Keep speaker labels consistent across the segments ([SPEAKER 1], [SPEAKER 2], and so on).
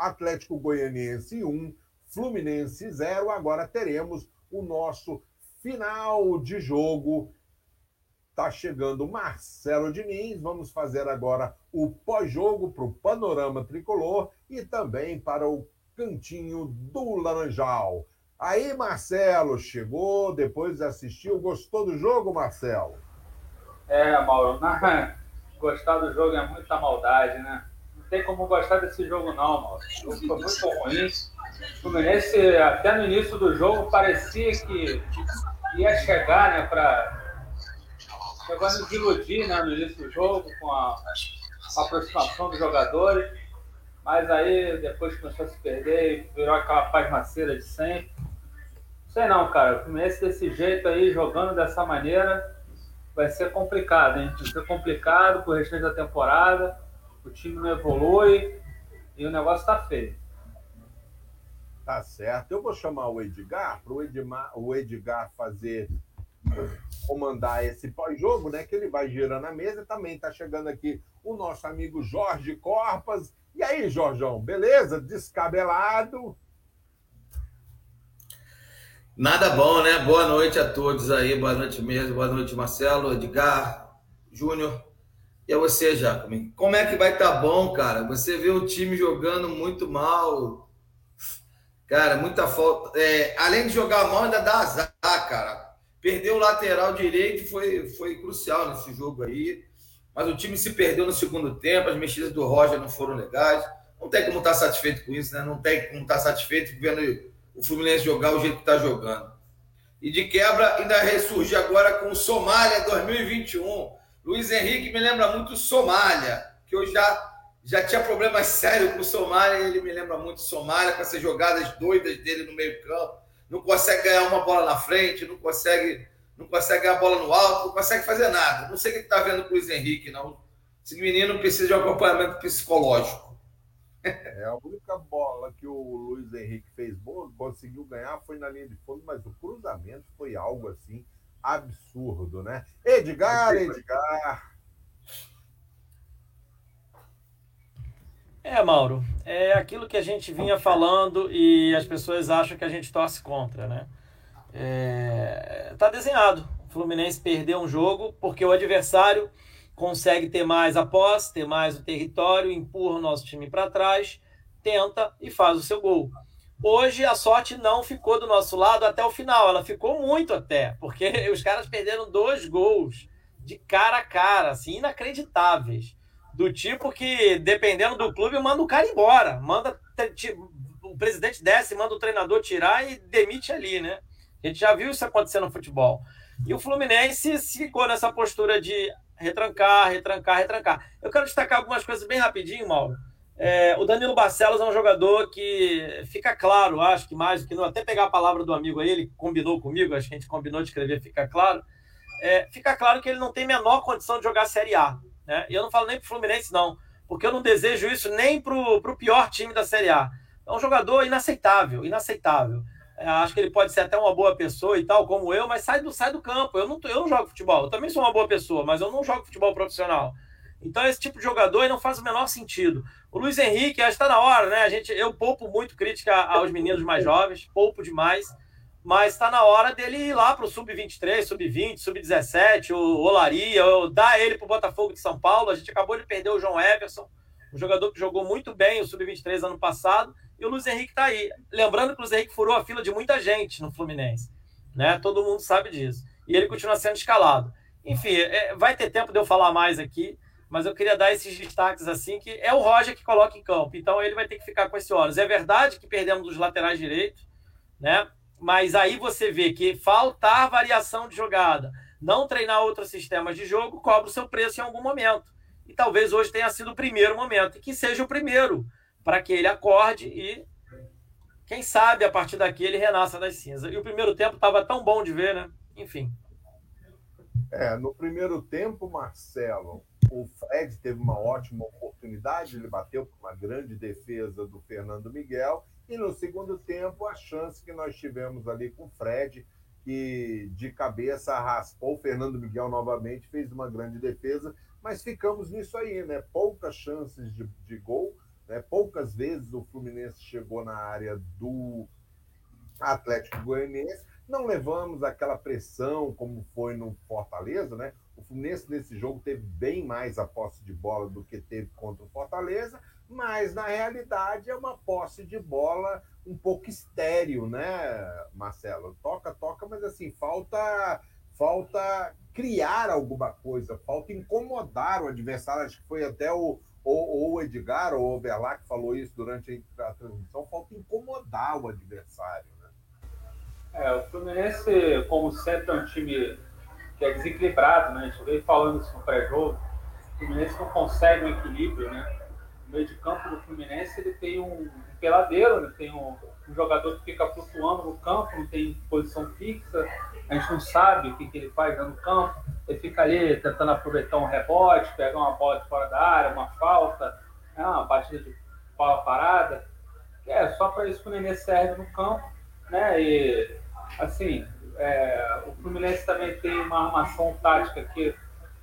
[SPEAKER 1] Atlético Goianiense 1, Fluminense 0. Agora teremos o nosso final de jogo. Tá chegando Marcelo Diniz. Vamos fazer agora o pós-jogo para o Panorama Tricolor e também para o Cantinho do Laranjal. Aí, Marcelo, chegou, depois assistiu, gostou do jogo, Marcelo?
[SPEAKER 2] É, Mauro, na... gostar do jogo é muita maldade, né? Não tem como gostar desse jogo, não, Mauro. O jogo foi muito ruim. O Fluminense, até no início do jogo, parecia que ia chegar, né, para chegou a nos iludir né, no início do jogo com a, a aproximação dos jogadores. Mas aí depois começou a se perder e virou aquela pasmaceira de sempre. Sei não, cara. O Fluminense desse jeito aí, jogando dessa maneira, vai ser complicado, hein? Vai ser complicado pro restante da temporada. O time não evolui e o negócio tá feio.
[SPEAKER 1] Tá certo. Eu vou chamar o Edgar para o Edgar, o Edgar fazer comandar esse pós-jogo, né? Que ele vai girando a mesa. Também tá chegando aqui o nosso amigo Jorge Corpas. E aí, Jorjão, beleza? Descabelado?
[SPEAKER 3] Nada bom, né? Boa noite a todos aí, boa noite mesmo, boa noite, Marcelo, Edgar, Júnior. E a você, Jacome. Como é que vai estar tá bom, cara? Você vê o time jogando muito mal. Cara, muita falta. É, além de jogar mal, ainda dá azar, cara. Perdeu o lateral direito foi, foi crucial nesse jogo aí. Mas o time se perdeu no segundo tempo, as mexidas do Roger não foram legais. Não tem como estar tá satisfeito com isso, né? Não tem como estar tá satisfeito vendo o Fluminense jogar o jeito que está jogando. E de quebra, ainda ressurgir agora com o Somália 2021. Luiz Henrique me lembra muito Somália, que eu já, já tinha problemas sérios com o Somália, ele me lembra muito Somália, com essas jogadas doidas dele no meio-campo. Não consegue ganhar uma bola na frente, não consegue, não consegue ganhar a bola no alto, não consegue fazer nada. Não sei o que está vendo com o Luiz Henrique, não. Esse menino precisa de um acompanhamento psicológico.
[SPEAKER 1] É, a única bola que o Luiz Henrique fez boa, conseguiu ganhar, foi na linha de fundo, mas o cruzamento foi algo assim absurdo, né? Edgar, Edgar.
[SPEAKER 4] É, Mauro, é aquilo que a gente vinha falando e as pessoas acham que a gente torce contra, né? É, tá desenhado. O Fluminense perdeu um jogo porque o adversário consegue ter mais a posse, ter mais o território, empurra o nosso time para trás, tenta e faz o seu gol. Hoje a sorte não ficou do nosso lado até o final, ela ficou muito até, porque os caras perderam dois gols de cara a cara, assim, inacreditáveis. Do tipo que, dependendo do clube, manda o cara embora. Manda o presidente desce, manda o treinador tirar e demite ali, né? A gente já viu isso acontecer no futebol. E o Fluminense ficou nessa postura de retrancar, retrancar, retrancar. Eu quero destacar algumas coisas bem rapidinho, Mauro. É, o Danilo Barcelos é um jogador que fica claro, acho que mais do que não, até pegar a palavra do amigo aí, ele combinou comigo, acho que a gente combinou de escrever, fica claro. É, fica claro que ele não tem menor condição de jogar Série A. Né? E eu não falo nem pro Fluminense, não, porque eu não desejo isso nem pro, pro pior time da Série A. É um jogador inaceitável, inaceitável. É, acho que ele pode ser até uma boa pessoa e tal, como eu, mas sai do, sai do campo. Eu não, eu não jogo futebol. Eu também sou uma boa pessoa, mas eu não jogo futebol profissional. Então, esse tipo de jogador não faz o menor sentido. O Luiz Henrique, acho que está na hora, né? A gente, eu poupo muito crítica aos meninos mais jovens, poupo demais, mas está na hora dele ir lá para o Sub-23, Sub-20, Sub-17, o Olaria, dar ele para o Botafogo de São Paulo. A gente acabou de perder o João Everson, um jogador que jogou muito bem o Sub-23 ano passado, e o Luiz Henrique está aí. Lembrando que o Luiz Henrique furou a fila de muita gente no Fluminense. Né? Todo mundo sabe disso. E ele continua sendo escalado. Enfim, é, vai ter tempo de eu falar mais aqui, mas eu queria dar esses destaques assim, que é o Roger que coloca em campo. Então ele vai ter que ficar com esse ônus. É verdade que perdemos os laterais direitos, né? Mas aí você vê que faltar variação de jogada, não treinar outros sistemas de jogo, cobra o seu preço em algum momento. E talvez hoje tenha sido o primeiro momento, e que seja o primeiro para que ele acorde e, quem sabe, a partir daqui ele renasça das cinzas. E o primeiro tempo estava tão bom de ver, né? Enfim.
[SPEAKER 1] É, no primeiro tempo, Marcelo, o Fred teve uma ótima oportunidade, ele bateu com uma grande defesa do Fernando Miguel, e no segundo tempo, a chance que nós tivemos ali com o Fred, que de cabeça raspou o Fernando Miguel novamente, fez uma grande defesa, mas ficamos nisso aí, né? Poucas chances de, de gol, Né? Poucas vezes o Fluminense chegou na área do Atlético Goianiense. Não levamos aquela pressão como foi no Fortaleza, né? O Fluminense nesse jogo teve bem mais a posse de bola do que teve contra o Fortaleza, mas na realidade é uma posse de bola um pouco estéreo, né, Marcelo? Toca, toca, mas assim, falta falta criar alguma coisa, falta incomodar o adversário. Acho que foi até o, o Edgar ou o Overlac falou isso durante a transmissão, falta incomodar o adversário. Né?
[SPEAKER 2] É, o Fluminense, como sempre, é um time que é desequilibrado, né? A gente veio falando isso no pré-jogo. O Fluminense não consegue um equilíbrio, né? No meio de campo do Fluminense ele tem um, um peladeiro, né? tem um, um, jogador que fica flutuando no campo, não tem posição fixa, a gente não sabe o que, que ele faz no campo, ele fica ali tentando aproveitar um rebote, pegar uma bola de fora da área, uma falta, né? uma batida de bola parada. É só para isso que o Nenê serve no campo, né? E assim, é, o Fluminense também tem uma armação tática que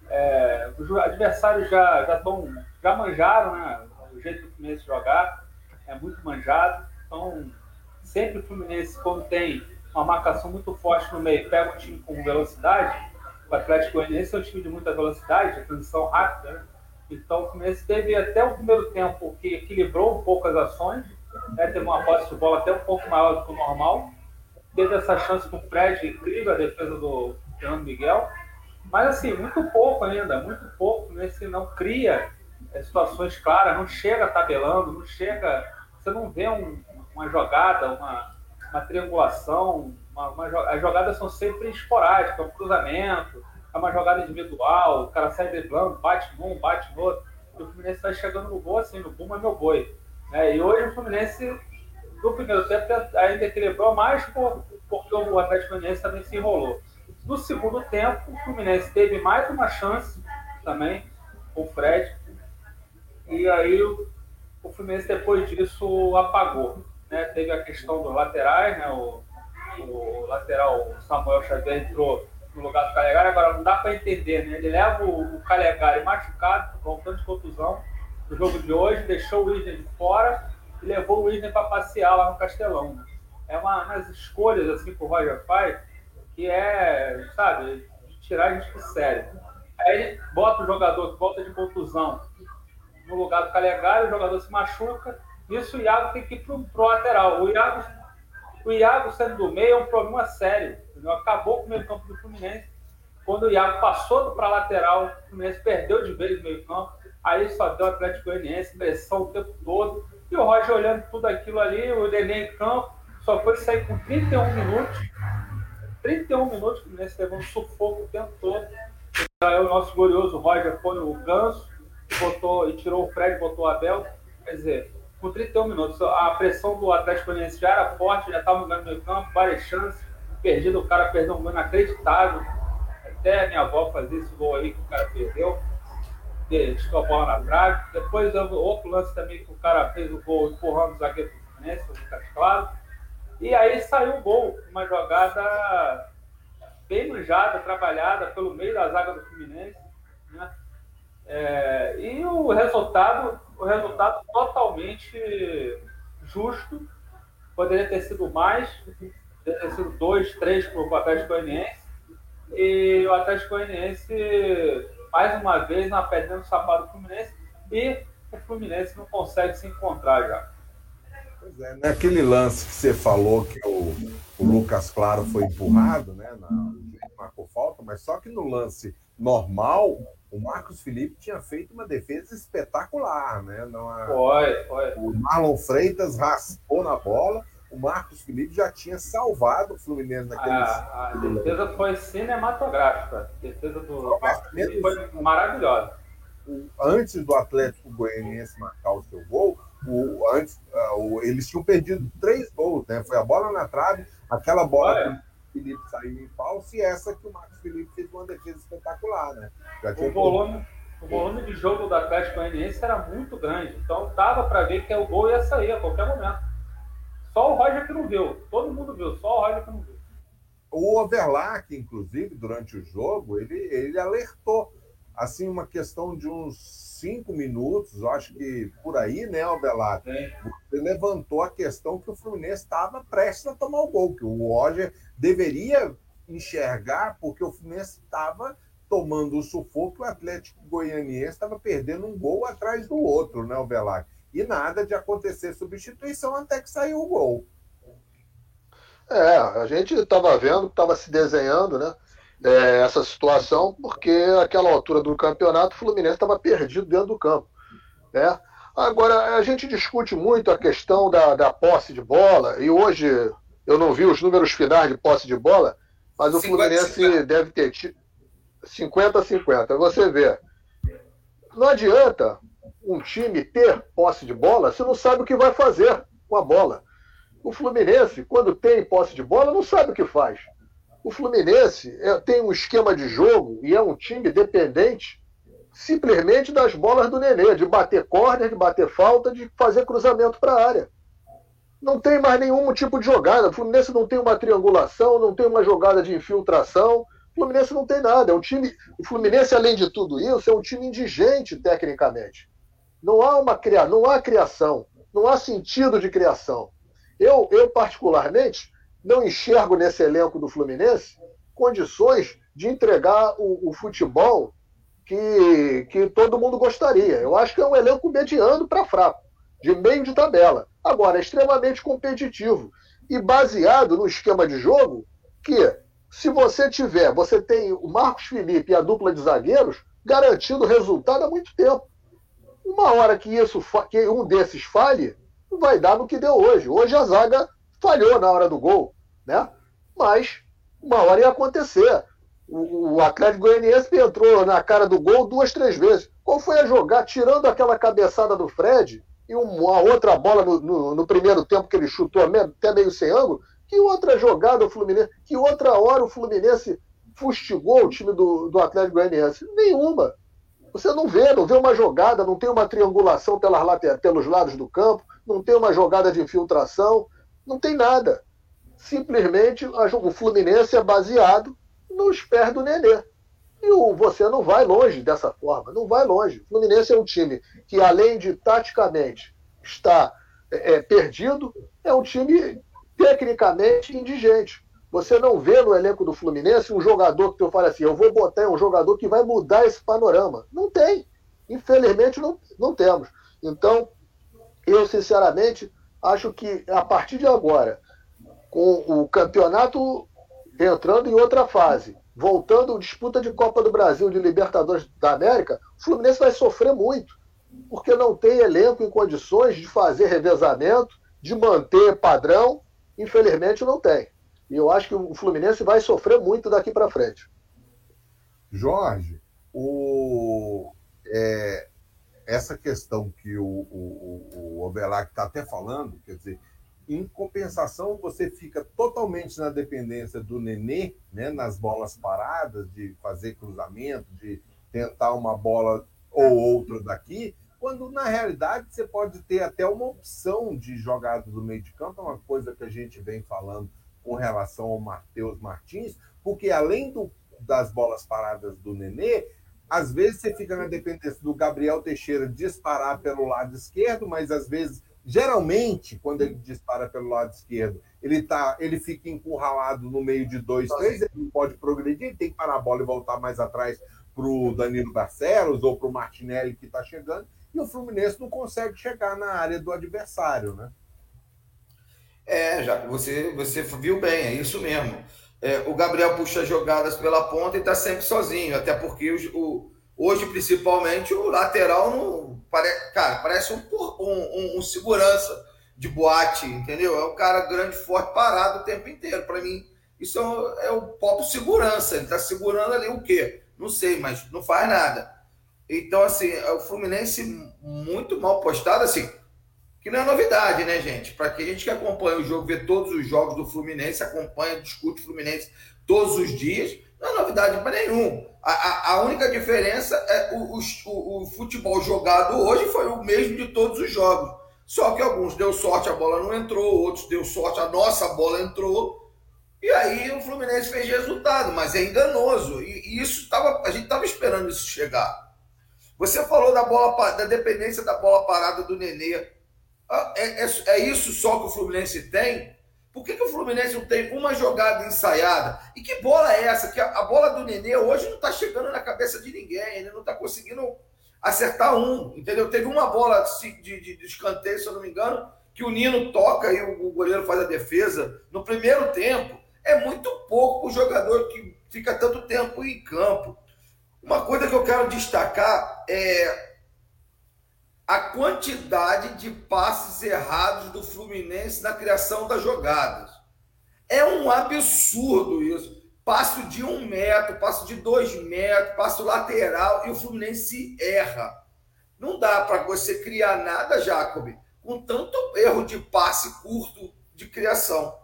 [SPEAKER 2] é, os adversários já já, tão, já manjaram, né? O jeito do Fluminense jogar é muito manjado. Então, sempre o Fluminense, quando tem uma marcação muito forte no meio, pega um time com velocidade. O Atlético Goianiense é um time de muita velocidade, de transição rápida. Né? Então, o Fluminense teve até o primeiro tempo que equilibrou um pouco as ações, né? teve uma posse de bola até um pouco maior do que o normal teve essa chance com o Fred, incrível a defesa do Fernando Miguel, mas assim, muito pouco ainda, muito pouco, né? não cria é, situações claras, não chega tabelando, não chega, você não vê um, uma jogada, uma, uma triangulação, uma, uma, as jogadas são sempre esporádicas, é um cruzamento, é uma jogada individual, o cara sai driblando, bate num, bate no outro, e o Fluminense está chegando no gol assim, no boom é meu boi. Né? E hoje o Fluminense no primeiro tempo ainda equilibrou mais por, porque o Atlético Goianiense também se enrolou. No segundo tempo, o Fluminense teve mais uma chance também com o Fred. E aí o, Fluminense depois disso apagou. Né? Teve a questão dos laterais, né? o, o lateral Samuel Xavier entrou no lugar do Calegari, agora não dá para entender, né? Ele leva o, o Calegari machucado, voltando de contusão, no jogo de hoje, deixou o de fora levou o Isner para passear lá no Castelão. Né? É uma, umas escolhas assim que o Roger faz que é, sabe, tirar a gente do sério. Aí bota o jogador que volta de contusão no lugar do Calegari, o jogador se machuca, isso o Iago tem que ir pro, pro lateral. O Iago, o Iago sendo do meio é um problema sério. Entendeu? Acabou com o meio campo do Fluminense. Quando o Iago passou para lateral, o Fluminense perdeu de vez o meio campo. Aí só deu o Atlético Goianiense, pressão o tempo todo. E o Roger olhando tudo aquilo ali, o Nenê em campo, só foi sair com 31 minutos. 31 minutos, o Fluminense levou um sufoco o tempo todo. Aí o nosso glorioso Roger foi o Ganso, botou, e tirou o Fred, botou o Abel. Quer dizer, com 31 minutos, a pressão do Atlético Goianiense já era forte, já estava no meio campo, várias chances. Perdido, o cara perdeu um gol inacreditável. Até a minha avó fazia esse gol aí que o cara perdeu deixou a bola na trave. Depois outro lance também que o cara fez o gol empurrando o zagueiro do Fluminense, o Lucas Claro. E aí saiu o gol, uma jogada bem manjada, trabalhada pelo meio da zaga do Fluminense. Né? É, e o resultado, o resultado totalmente justo. Poderia ter sido mais, poderia ter sido dois, três para o Atlético Goianiense. E o Atlético Goianiense mais uma vez na pedra do sapato do Fluminense e o Fluminense não consegue se encontrar já.
[SPEAKER 1] Pois é, naquele lance que você falou que o, o Lucas Claro foi empurrado, né? Na, marcou falta, mas só que no lance normal, o Marcos Felipe tinha feito uma defesa espetacular, né?
[SPEAKER 2] Foi, foi.
[SPEAKER 1] O Marlon Freitas raspou na bola o Marcos Felipe já tinha salvado o Fluminense naquele.
[SPEAKER 2] A, a defesa foi cinematográfica. A defesa do Marcos Felipe foi maravilhosa.
[SPEAKER 1] Antes do Atlético Goianiense marcar o seu gol, o, antes, uh, o, eles tinham perdido três gols, né? Foi a bola na trave, aquela bola Olha. que o Felipe saiu em falso e essa que o Marcos Felipe fez uma defesa espetacular, né?
[SPEAKER 2] o, volume, o volume de jogo do Atlético Goianiense era muito grande, então dava para ver que o gol ia sair a qualquer momento. Só o Roger que não viu. Todo mundo viu, só o Roger que não viu. O
[SPEAKER 1] Overlack, inclusive, durante o jogo, ele, ele alertou assim, uma questão de uns cinco minutos, acho que por aí, né, Albelar? Você levantou a questão que o Fluminense estava prestes a tomar o gol, que o Roger deveria enxergar, porque o Fluminense estava tomando o sufoco, o Atlético Goianiense estava perdendo um gol atrás do outro, né, Albelar? E nada de acontecer substituição até que saiu o gol.
[SPEAKER 5] É, a gente estava vendo, estava se desenhando, né? É, essa situação, porque aquela altura do campeonato o Fluminense estava perdido dentro do campo. Né? Agora, a gente discute muito a questão da, da posse de bola, e hoje eu não vi os números finais de posse de bola, mas o 50, Fluminense 50. deve ter tido 50 a 50. Você vê, não adianta um time ter posse de bola se não sabe o que vai fazer com a bola. O Fluminense, quando tem posse de bola, não sabe o que faz. O Fluminense é, tem um esquema de jogo e é um time dependente simplesmente das bolas do Nenê, de bater córner, de bater falta, de fazer cruzamento para a área. Não tem mais nenhum tipo de jogada. O Fluminense não tem uma triangulação, não tem uma jogada de infiltração. O Fluminense não tem nada. É um time. O Fluminense, além de tudo isso, é um time indigente tecnicamente. Não há uma não há criação, não há sentido de criação. Eu, eu, particularmente, não enxergo nesse elenco do Fluminense condições de entregar o, o futebol que, que todo mundo gostaria. Eu acho que é um elenco mediano para fraco, de meio de tabela. Agora, é extremamente competitivo e baseado no esquema de jogo que, se você tiver, você tem o Marcos Felipe e a dupla de zagueiros garantindo resultado há muito tempo. Uma hora que isso que um desses falhe, vai dar no que deu hoje. Hoje a zaga falhou na hora do gol, né? Mas uma hora ia acontecer. O, o Atlético Goianiense entrou na cara do gol duas, três vezes. Qual foi a jogar? Tirando aquela cabeçada do Fred e uma outra bola no, no, no primeiro tempo que ele chutou até meio sem ângulo, que outra jogada o Fluminense, que outra hora o Fluminense fustigou o time do, do Atlético Goianiense? Nenhuma. Você não vê, não vê uma jogada, não tem uma triangulação pelas, pelos lados do campo, não tem uma jogada de infiltração, não tem nada. Simplesmente o Fluminense é baseado nos pés do Nenê. E o, você não vai longe dessa forma, não vai longe. O Fluminense é um time que, além de taticamente estar é, é perdido, é um time tecnicamente indigente. Você não vê no elenco do Fluminense um jogador que tu fala assim, eu vou botar um jogador que vai mudar esse panorama. Não tem. Infelizmente não, não temos. Então, eu, sinceramente, acho que a partir de agora, com o campeonato entrando em outra fase, voltando disputa de Copa do Brasil, de Libertadores da América, o Fluminense vai sofrer muito, porque não tem elenco em condições de fazer revezamento, de manter padrão. Infelizmente, não tem. E eu acho que o Fluminense vai sofrer muito daqui para frente.
[SPEAKER 1] Jorge, o, é, essa questão que o, o, o Obelac está até falando, quer dizer, em compensação, você fica totalmente na dependência do Nenê, né, nas bolas paradas, de fazer cruzamento, de tentar uma bola ou outra daqui, quando na realidade você pode ter até uma opção de jogada do meio de campo, é uma coisa que a gente vem falando com relação ao Matheus Martins, porque além do, das bolas paradas do Nenê, às vezes você fica na dependência do Gabriel Teixeira disparar pelo lado esquerdo, mas às vezes, geralmente, quando ele dispara pelo lado esquerdo, ele, tá, ele fica encurralado no meio de dois, três, ele não pode progredir, tem que parar a bola e voltar mais atrás para o Danilo Barcelos ou para o Martinelli que está chegando, e o Fluminense não consegue chegar na área do adversário, né?
[SPEAKER 3] É, já você, você viu bem, é isso mesmo. É, o Gabriel puxa jogadas pela ponta e está sempre sozinho, até porque o, hoje, principalmente, o lateral não. Pare, cara, parece um, um, um, segurança de boate, entendeu? É um cara grande, forte, parado o tempo inteiro. Para mim, isso é o, é o próprio segurança. Ele está segurando ali o quê? Não sei, mas não faz nada. Então, assim, é o Fluminense muito mal postado, assim que não é novidade, né, gente? Para que a gente que acompanha o jogo, vê todos os jogos do Fluminense, acompanha, discute o Fluminense todos os dias, não é novidade para nenhum. A, a, a, única diferença é o, o, o, futebol jogado hoje foi o mesmo de todos os jogos. Só que alguns deu sorte, a bola não entrou, outros deu sorte, a nossa bola entrou. E aí o Fluminense fez resultado, mas é enganoso. E, e isso tava, a gente estava esperando isso chegar. Você falou da bola da dependência da bola parada do Nenê. Ah, é, é, é isso só que o Fluminense tem? Por que, que o Fluminense não tem uma jogada ensaiada? E que bola é essa? Que a, a bola do Nenê hoje não está chegando na cabeça de ninguém, ele não está conseguindo acertar um, entendeu? Teve uma bola de, de, de, escanteio, se eu não me engano, que o Nino toca e o, o goleiro faz a defesa no primeiro tempo. É muito pouco o jogador que fica tanto tempo em campo. Uma coisa que eu quero destacar é a quantidade de passes errados do Fluminense na criação das jogadas. É um absurdo isso. Passo de um metro, passo de dois metros, passo lateral e o Fluminense erra. Não dá para você criar nada, Jacob, com tanto erro de passe curto de criação.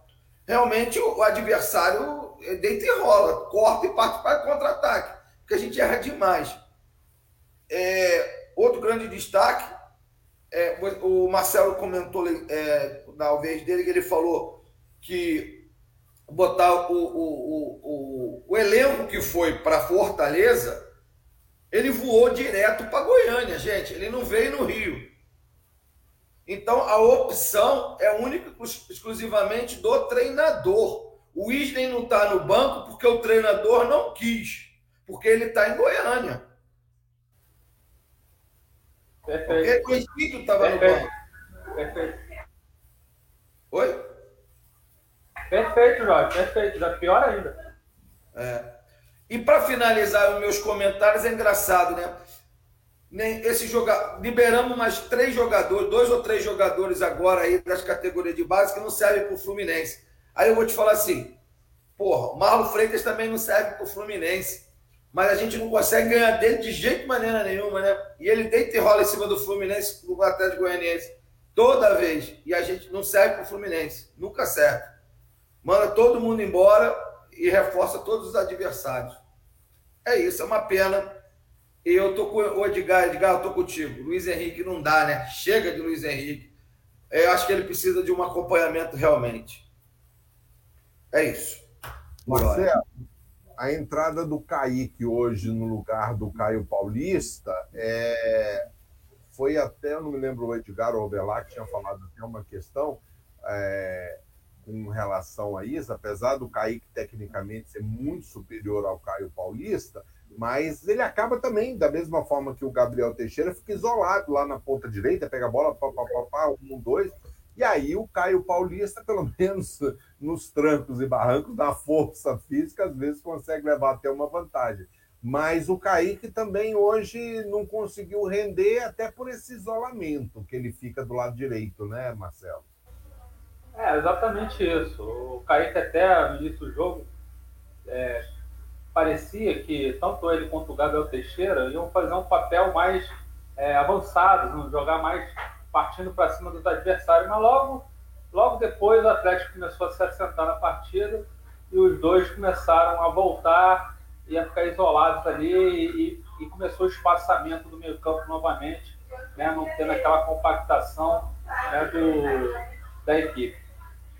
[SPEAKER 3] Realmente o adversário deita e rola, corta e parte para contra-ataque, porque a gente erra demais. É, Outro grande destaque, é, o Marcelo comentou é, na vez dele que ele falou que botar o, o, o, o elenco que foi para Fortaleza, ele voou direto para Goiânia, gente. Ele não veio no Rio. Então a opção é única exclusivamente do treinador. O Isney não está no banco porque o treinador não quis, porque ele está em Goiânia. Perfeito. Porque o Egídio estava no banco. Perfeito. Oi?
[SPEAKER 2] Perfeito, Jorge. Perfeito. Já pior ainda.
[SPEAKER 3] É. E para finalizar os meus comentários, é engraçado, né? Esse joga... Liberamos mais três jogadores, dois ou três jogadores agora aí das categorias de base que não servem para o Fluminense. Aí eu vou te falar assim, porra, o Marlon Freitas também não serve para o Fluminense mas a gente não consegue ganhar dele de jeito maneira nenhuma, né? E ele deita e rola em cima do Fluminense, do Atlético Goianiense, toda vez. E a gente não serve para o Fluminense, nunca serve. Manda todo mundo embora e reforça todos os adversários. É isso, é uma pena. E eu tô com o Edgar, Edgar, eu tô contigo. Luiz Henrique não dá, né? Chega de Luiz Henrique. Eu acho que ele precisa de um acompanhamento realmente. É isso.
[SPEAKER 1] Marcelo, a entrada do Kaique hoje no lugar do Caio Paulista é, foi até, não me lembro o Edgar ou o Belar que tinha falado até uma questão é, com relação a isso, apesar do Kaique tecnicamente ser muito superior ao Caio Paulista, mas ele acaba também, da mesma forma que o Gabriel Teixeira, fica isolado lá na ponta direita, pega a bola, pá, pá, pá, pá, um, dois, e aí o Caio Paulista, pelo menos nos trancos e barrancos, da força física, às vezes consegue levar até uma vantagem. Mas o Kaique também hoje não conseguiu render, até por esse isolamento que ele fica do lado direito, né, Marcelo?
[SPEAKER 2] É, exatamente isso. O Kaique até no início do jogo é, parecia que tanto ele quanto o Gabriel Teixeira iam fazer um papel mais é, avançado, jogar mais partindo para cima dos adversários, mas logo, logo depois o Atlético começou a se assentar na partida e os dois começaram a voltar e a ficar isolados ali e, e começou o espaçamento do meio campo novamente, né, não tendo aquela compactação né, do, da equipe.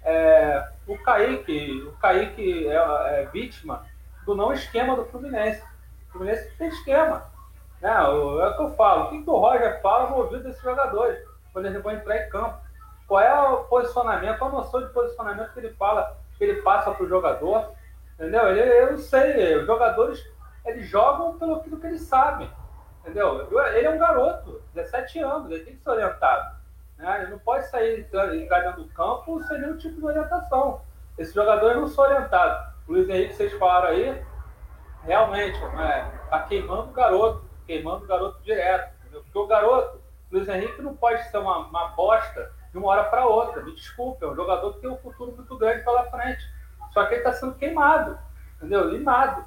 [SPEAKER 2] É, o Kaique, o Kaique é, é, vítima do não esquema do Fluminense. O Fluminense tem esquema. Né? É o que eu falo. O que, o Roger fala no ouvido desses jogadores? quando eles vão entrar em campo. Qual é o posicionamento, qual a noção de posicionamento que ele fala, que ele passa para o jogador? Entendeu? Ele, eu não sei, os jogadores eles jogam pelo que eles sabem. Entendeu? Ele é um garoto, 17 anos, ele tem que ser orientado. Né? Ele não pode sair enganando o campo sem nenhum tipo de orientação. Esses jogadores não são orientados. O Luiz Henrique, vocês falaram aí, realmente, né, tá queimando o garoto, queimando o garoto direto. Entendeu? Porque o garoto, Luiz Henrique não pode ser uma, uma bosta de uma hora para outra. Me desculpe, é um jogador que tem um futuro muito grande pela frente. Só que ele está sendo queimado, entendeu? Limado.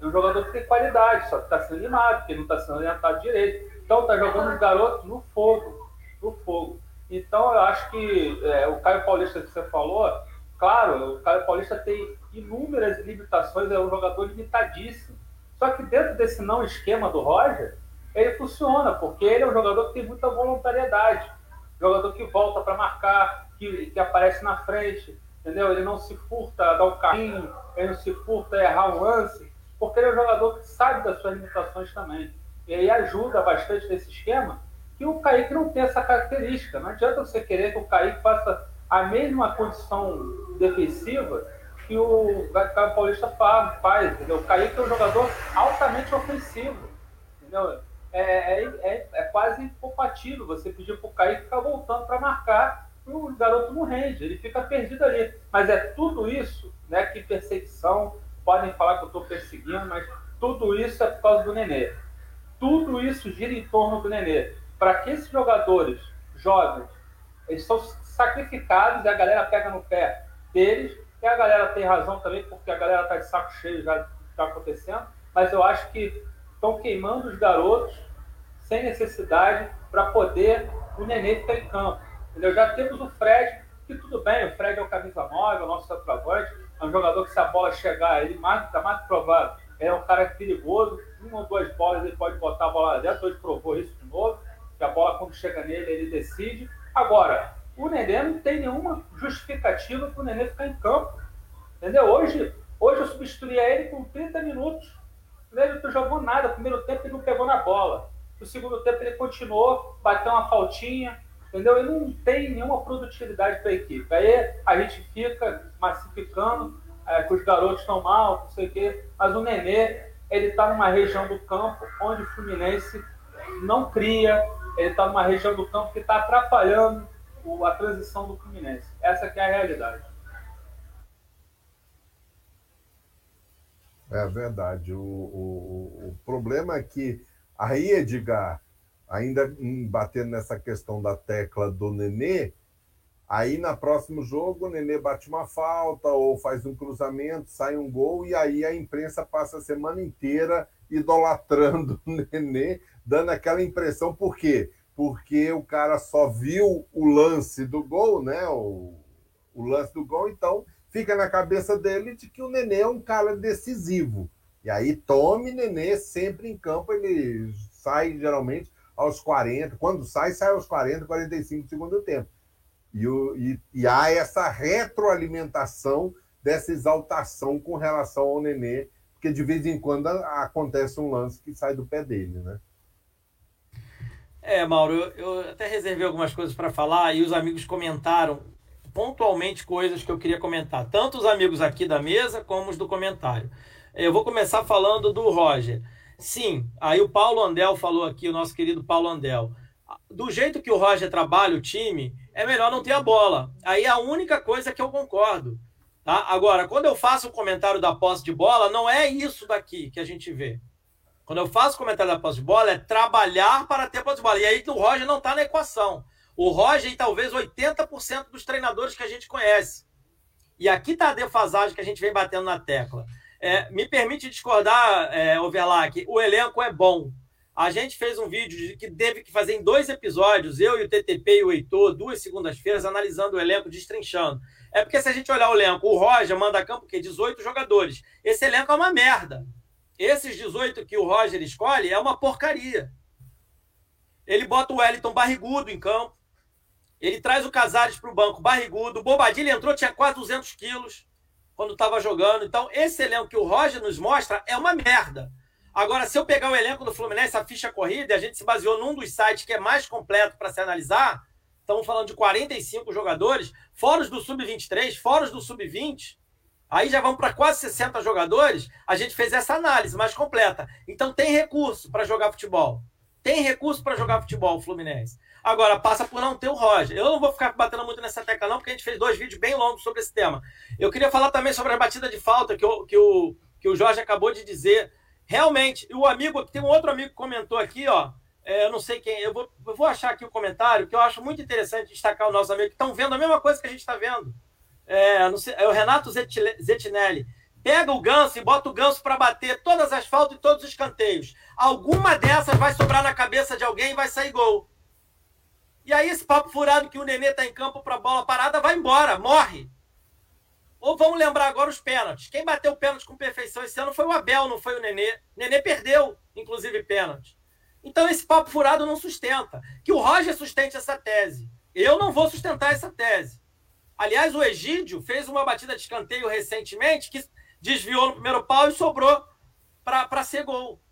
[SPEAKER 2] É um jogador que tem qualidade, só que está sendo limado, porque não está sendo orientado direito. Então está jogando os garotos no fogo. No fogo. Então eu acho que é, o Caio Paulista que você falou, claro, o Caio Paulista tem inúmeras limitações, é um jogador limitadíssimo. Só que dentro desse não esquema do Roger, ele funciona, porque ele é um jogador que tem muita voluntariedade. Jogador que volta para marcar, que, que aparece na frente, entendeu? Ele não se furta a dar o carrinho, ele não se furta a errar um lance, porque ele é um jogador que sabe das suas limitações também. E aí ajuda bastante nesse esquema que o Kaique não tem essa característica. Não adianta você querer que o Kaique faça a mesma condição defensiva que o Paulista faz, entendeu? O Kaique é um jogador altamente ofensivo, entendeu? É, é, é, é quase incompatível você pedir para o Kaique ficar voltando para marcar o garoto não rende, ele fica perdido ali. Mas é tudo isso, né? Que perseguição, podem falar que eu estou perseguindo, mas tudo isso é por causa do Nenê. Tudo isso gira em torno do Nenê. Para que esses jogadores jovens, eles são sacrificados e a galera pega no pé deles, e a galera tem razão também, porque a galera está de saco cheio já está acontecendo, mas eu acho que estão queimando os garotos sem necessidade para poder o Nenê ficar em campo. Entendeu? Já temos o Fred, que tudo bem, o Fred é o camisa 9, é o nosso centroavante, é um jogador que se a bola chegar, ele está mais provável, é um cara perigoso, uma ou duas bolas ele pode botar a bola dentro, hoje provou isso de novo, que a bola quando chega nele, ele decide. Agora, o Nenê não tem nenhuma justificativa para o Nenê ficar em campo. Entendeu? Hoje, hoje eu substituía ele com 30 minutos. Ele não jogou nada. No primeiro tempo ele não pegou na bola. No segundo tempo ele continuou, bateu uma faltinha, entendeu? Ele não tem nenhuma produtividade para a equipe. Aí a gente fica massificando é, que os garotos estão mal, não sei o quê, mas o Nenê, ele está numa região do campo onde o Fluminense não cria, ele está numa região do campo que está atrapalhando a transição do Fluminense. Essa é a realidade.
[SPEAKER 1] É verdade. O, o, o problema é que aí, Edgar, ainda batendo nessa questão da tecla do Nenê, aí na próximo jogo o Nenê bate uma falta ou faz um cruzamento, sai um gol, e aí a imprensa passa a semana inteira idolatrando o Nenê, dando aquela impressão, por quê? Porque o cara só viu o lance do gol, né? O, o lance do gol, então fica na cabeça dele de que o Nenê é um cara decisivo. E aí tome Nenê sempre em campo, ele sai geralmente aos 40, quando sai, sai aos 40, 45 do segundo tempo. E, o, e, e há essa retroalimentação dessa exaltação com relação ao Nenê, porque de vez em quando acontece um lance que sai do pé dele, né?
[SPEAKER 4] É, Mauro, eu, eu até reservei algumas coisas para falar e os amigos comentaram pontualmente coisas que eu queria comentar, tanto os amigos aqui da mesa como os do comentário. Eu vou começar falando do Roger. Sim, aí o Paulo Andel falou aqui, o nosso querido Paulo Andel. Do jeito que o Roger trabalha o time, é melhor não ter a bola. Aí é a única coisa que eu concordo. Tá? Agora, quando eu faço o comentário da posse de bola, não é isso daqui que a gente vê. Quando eu faço o comentário da posse de bola, é trabalhar para ter posse de bola. E aí o Roger não está na equação. O Roger e talvez 80% dos treinadores que a gente conhece. E aqui está a defasagem que a gente vem batendo na tecla. É, me permite discordar, é, Overlac, o elenco é bom. A gente fez um vídeo que teve que fazer em dois episódios, eu e o TTP e o Heitor, duas segundas-feiras, analisando o elenco, destrinchando. É porque se a gente olhar o elenco, o Roger manda campo que 18 jogadores. Esse elenco é uma merda. Esses 18 que o Roger escolhe é uma porcaria. Ele bota o Wellington barrigudo em campo. Ele traz o Casares para o banco barrigudo. O Bobadilha entrou, tinha quase 200 quilos quando estava jogando. Então, esse elenco que o Roger nos mostra é uma merda. Agora, se eu pegar o elenco do Fluminense, a ficha corrida, a gente se baseou num dos sites que é mais completo para se analisar, estamos falando de 45 jogadores, fora os do Sub-23, fora os do Sub-20, aí já vamos para quase 60 jogadores, a gente fez essa análise mais completa. Então, tem recurso para jogar futebol. Tem recurso para jogar futebol, Fluminense. Agora, passa por não ter o Roger. Eu não vou ficar batendo muito nessa tecla, não, porque a gente fez dois vídeos bem longos sobre esse tema. Eu queria falar também sobre a batida de falta que o, que o, que o Jorge acabou de dizer. Realmente, o amigo, tem um outro amigo que comentou aqui, ó. É, eu não sei quem, eu vou, eu vou achar aqui o comentário, que eu acho muito interessante destacar os nossos amigos que estão vendo a mesma coisa que a gente está vendo. É, sei, é o Renato Zettinelli. Pega o ganso e bota o ganso para bater todas as faltas e todos os escanteios. Alguma dessas vai sobrar na cabeça de alguém e vai sair gol. E aí esse papo furado que o Nenê tá em campo para bola parada vai embora, morre. Ou vamos lembrar agora os pênaltis. Quem bateu pênalti com perfeição esse ano foi o Abel, não foi o Nenê. Nenê perdeu, inclusive, pênalti. Então esse papo furado não sustenta. Que o Roger sustente essa tese. Eu não vou sustentar essa tese. Aliás, o Egídio fez uma batida de escanteio recentemente que desviou no primeiro pau e sobrou para ser gol.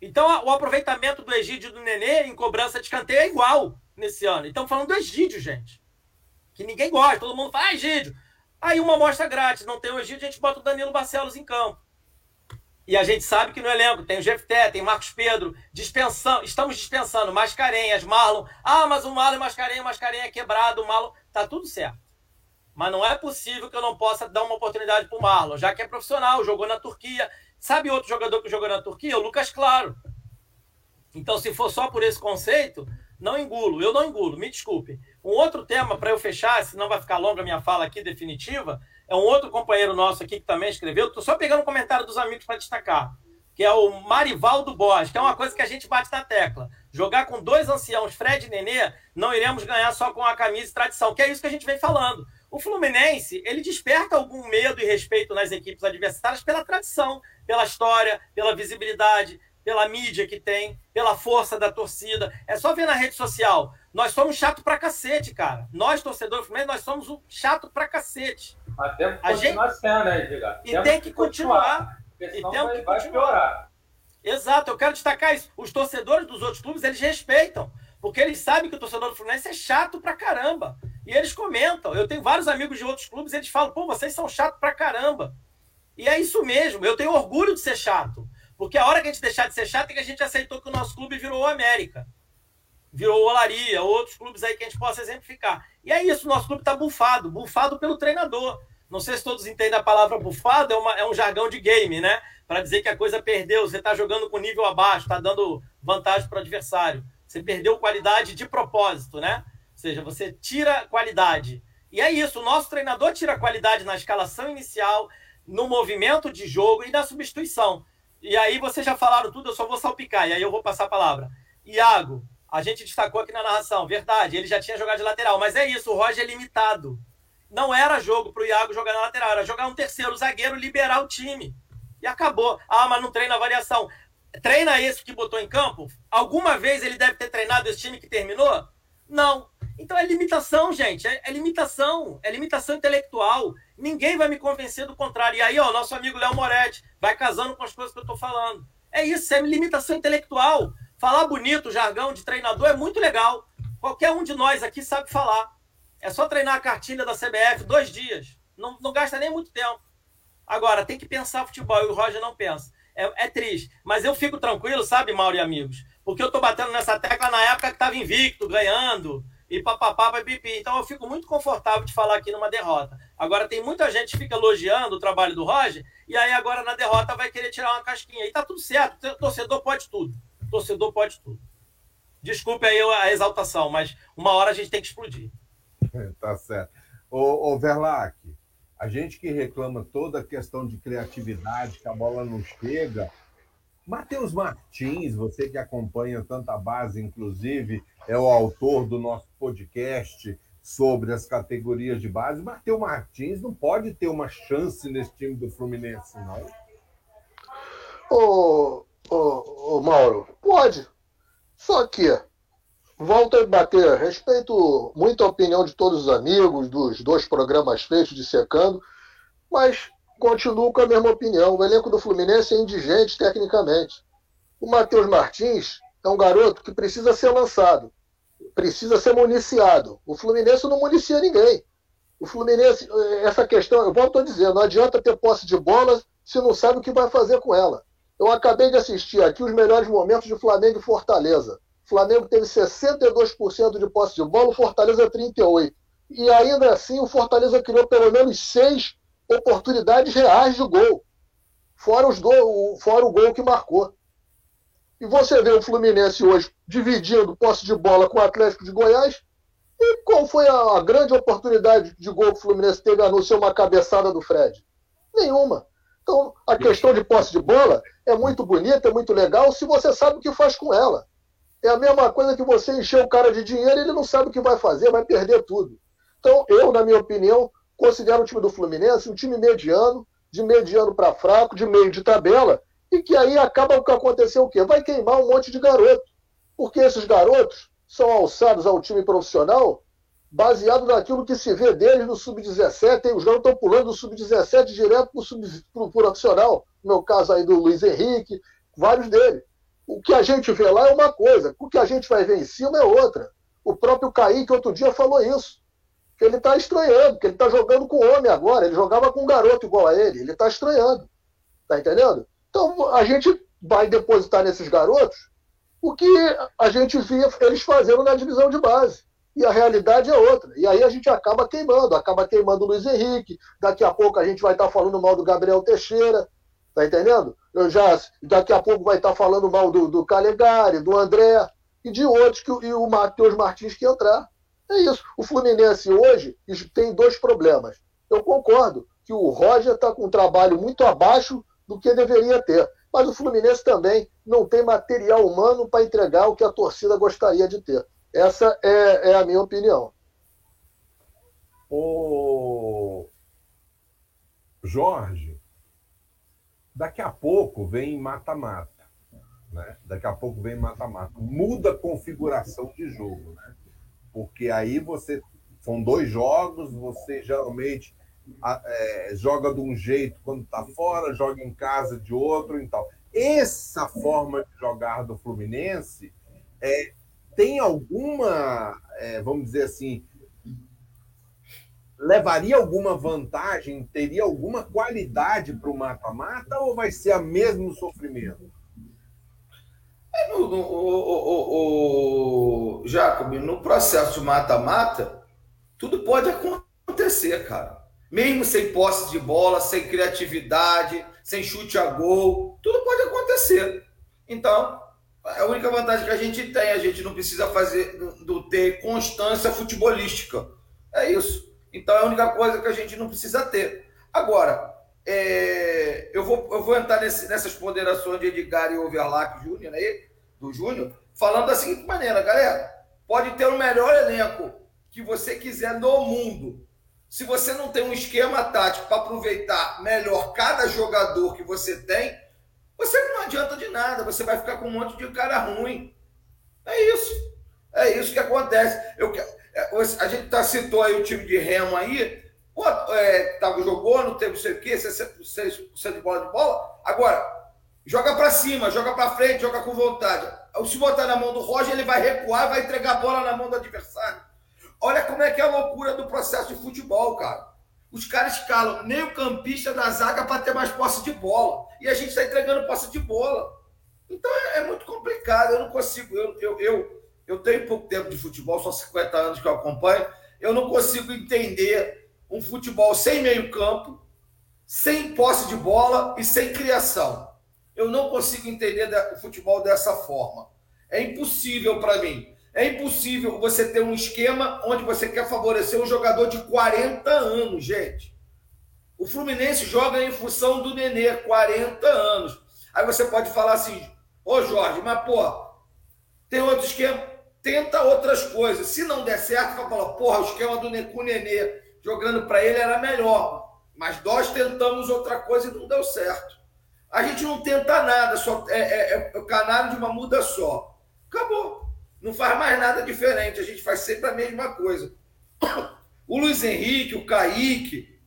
[SPEAKER 4] Então, o aproveitamento do Egídio e do Nenê em cobrança de escanteio é igual nesse ano. Então, falando do Egídio, gente. Que ninguém gosta, todo mundo fala, ah, Egídio. Aí uma amostra grátis, não tem o Egídio, a gente bota o Danilo Barcelos em campo. E a gente sabe que no elenco tem o Jefté, tem Marcos Pedro, dispensando, estamos dispensando Mascarenhas, Marlon. Ah, mas o Marlon é Mascarenha, Mascarenha é quebrado, o Marlon. Tá tudo certo. Mas não é possível que eu não possa dar uma oportunidade para o Marlon, já que é profissional, jogou na Turquia. Sabe outro jogador que jogou na Turquia? O Lucas Claro. Então, se for só por esse conceito, não engulo. Eu não engulo, me desculpe. Um outro tema para eu fechar, senão vai ficar longa a minha fala aqui definitiva, é um outro companheiro nosso aqui que também escreveu. Estou só pegando um comentário dos amigos para destacar, que é o Marivaldo Boas, que é uma coisa que a gente bate na tecla. Jogar com dois anciãos, Fred e Nenê, não iremos ganhar só com a camisa e tradição, que é isso que a gente vem falando. O Fluminense, ele desperta algum medo e respeito nas equipes adversárias pela tradição, pela história, pela visibilidade, pela mídia que tem, pela força da torcida. É só ver na rede social. Nós somos chato pra cacete, cara. Nós, torcedores do Fluminense, nós somos um chato pra cacete.
[SPEAKER 2] Mas temos que a continuar gente... sendo, né,
[SPEAKER 4] Edgar? E tem que continuar. E temos que continuar. Piorar. Exato, eu quero destacar isso. Os torcedores dos outros clubes, eles respeitam. Porque eles sabem que o torcedor do Fluminense é chato pra caramba. E eles comentam. Eu tenho vários amigos de outros clubes, eles falam, pô, vocês são chato pra caramba. E é isso mesmo. Eu tenho orgulho de ser chato. Porque a hora que a gente deixar de ser chato é que a gente aceitou que o nosso clube virou o América. Virou o Olaria, outros clubes aí que a gente possa exemplificar. E é isso, o nosso clube está bufado, bufado pelo treinador. Não sei se todos entendem a palavra bufado, é, uma, é um jargão de game, né? Para dizer que a coisa perdeu, você está jogando com nível abaixo, está dando vantagem para o adversário. Você perdeu qualidade de propósito, né? Ou seja, você tira qualidade. E é isso, o nosso treinador tira qualidade na escalação inicial, no movimento de jogo e na substituição. E aí vocês já falaram tudo, eu só vou salpicar, e aí eu vou passar a palavra. Iago, a gente destacou aqui na narração, verdade, ele já tinha jogado de lateral, mas é isso, o Roger é limitado. Não era jogo para o Iago jogar na lateral, era jogar um terceiro zagueiro, liberar o time. E acabou. Ah, mas não treina a variação. Treina esse que botou em campo? Alguma vez ele deve ter treinado esse time que terminou? Não. Então é limitação, gente. É, é, limitação. É limitação intelectual. Ninguém vai me convencer do contrário. E aí, ó, nosso amigo Léo Moretti vai casando com as coisas que eu estou falando. É isso, é limitação intelectual. Falar bonito, jargão de treinador é muito legal. Qualquer um de nós aqui sabe falar. É só treinar a cartilha da CBF dois dias. Não, não gasta nem muito tempo. Agora, tem que pensar futebol e o Roger não pensa. É, é triste. Mas eu fico tranquilo, sabe, Mauro e amigos? Porque eu tô batendo nessa tecla na época que estava invicto, ganhando e papapá, pipi. Então eu fico muito confortável de falar aqui numa derrota. Agora tem muita gente que fica elogiando o trabalho do Roger e aí agora na derrota vai querer tirar uma casquinha. E tá tudo certo, torcedor pode tudo. Torcedor pode tudo. Desculpe aí a exaltação, mas uma hora a gente tem que explodir.
[SPEAKER 1] tá certo. Ô, ô Verlac, a gente que reclama toda a questão de criatividade, que a bola não chega, Matheus Martins, você que acompanha tanta base, inclusive, é o autor do nosso podcast sobre as categorias de base. Matheus Martins não pode ter uma chance nesse time do Fluminense, não.
[SPEAKER 5] Ô, ô, ô Mauro, pode. Só que, volto a bater, respeito muito a opinião de todos os amigos, dos dois programas feitos de secando, mas continuo com a mesma opinião. O elenco do Fluminense é indigente tecnicamente. O Matheus Martins é um garoto que precisa ser lançado, precisa ser municiado. O Fluminense não municia ninguém. O Fluminense, essa questão, eu volto a dizer, não adianta ter posse de bola se não sabe o que vai fazer com ela. Eu acabei de assistir aqui os melhores momentos de Flamengo e Fortaleza. O Flamengo teve 62% de posse de bola, o Fortaleza 38%. E ainda assim, o Fortaleza criou pelo menos seis oportunidades reais de gol, fora, os gol, fora o gol que marcou. E você vê o Fluminense hoje dividindo posse de bola com o Atlético de Goiás. E qual foi a, grande oportunidade de gol que o Fluminense teve a não ser uma cabeçada do Fred? Nenhuma. Então, a questão de posse de bola é muito bonita, é muito legal, se você sabe o que faz com ela. É a mesma coisa que você encher o cara de dinheiro e ele não sabe o que vai fazer, vai perder tudo. Então, eu, na minha opinião, considero o time do Fluminense um time mediano, de mediano para fraco, de meio de tabela, e que aí acaba o que aconteceu o quê? Vai queimar um monte de garoto. Porque esses garotos são alçados ao time profissional baseado naquilo que se vê deles no sub-17. Os jogos estão pulando do sub-17 direto para o profissional. No meu caso aí do Luiz Henrique, vários deles. O que a gente vê lá é uma coisa, o que a gente vai ver em cima é outra. O próprio Kaique outro dia falou isso. Que ele está estranhando, que ele está jogando com homem agora. Ele jogava com um garoto igual a ele. Ele está estranhando. Tá entendendo? Então a gente vai depositar nesses garotos o que a gente via eles fazendo na divisão de base. E a realidade é outra. E aí a gente acaba queimando, acaba queimando o Luiz Henrique. Daqui a pouco a gente vai estar tá falando mal do Gabriel Teixeira. Tá entendendo? Eu já, daqui a pouco vai estar tá falando mal do, do Calegari, do André e de outros, que, e o Matheus Martins que entrar. É isso. O Fluminense hoje tem dois problemas. Eu concordo que o Roger está com um trabalho muito abaixo do que deveria ter. Mas o Fluminense também não tem material humano para entregar o que a torcida gostaria de ter. Essa é, é a minha opinião.
[SPEAKER 1] O Jorge, daqui a pouco vem mata-mata. Né? Daqui a pouco vem mata-mata. Muda a configuração de jogo. Né? Porque aí você. São dois jogos, você geralmente é, joga de um jeito quando está fora, joga em casa de outro e tal. Essa forma de jogar do Fluminense é, tem alguma, é, vamos dizer assim, levaria alguma vantagem, teria alguma qualidade para o mata-mata ou vai ser a mesmo sofrimento?
[SPEAKER 3] É, no, no, o, o, o, Jacob, no processo de mata-mata, tudo pode acontecer, cara. Mesmo sem posse de bola, sem criatividade, sem chute a gol, tudo pode acontecer. Então, a única vantagem que a gente tem, a gente não precisa fazer do ter constância futebolística. É isso. Então é a única coisa que a gente não precisa ter. Agora, é, eu, vou, eu vou entrar nesse, nessas ponderações de Edgar e Overlack Júnior aí, do Júnior, falando da seguinte maneira, galera, pode ter o melhor elenco que você quiser no mundo. Se você não tem um esquema tático para aproveitar melhor cada jogador que você tem, você não adianta de nada, você vai ficar com um monte de cara ruim. É isso. É isso que acontece. Eu, é, a gente tá, citou aí o time de Remo aí, pô, é, tava, jogou, não teve não sei o quê, 60% de bola de bola. Agora, joga para cima, joga para frente, joga com vontade. Se botar na mão do Roger, ele vai recuar, vai entregar a bola na mão do adversário. Olha como é que é a loucura do processo de futebol, cara. Os caras escalam meio campista da zaga para ter mais posse de bola. E a gente está entregando posse de bola. Então é, é, muito complicado. Eu não consigo. Eu, eu, eu, eu tenho pouco tempo de futebol, só 50 anos que eu acompanho. Eu não consigo entender um futebol sem meio-campo, sem posse de bola e sem criação. Eu não consigo entender o futebol dessa forma. É impossível para mim. É impossível você ter um esquema onde você quer favorecer um jogador de 40 anos, gente. O Fluminense joga em função do Nenê, 40 anos. Aí você pode falar assim, ô Jorge, mas pô, tem outro esquema? Tenta outras coisas. Se não der certo, vai falar, porra, o esquema do Nenê, com o Nenê jogando para ele era melhor. Mas nós tentamos outra coisa e não deu certo. A gente não tenta nada, só é, é, é o canário de uma muda só. Acabou. Não faz mais nada diferente, a gente faz sempre a mesma coisa. O Luiz Henrique, o Kaique,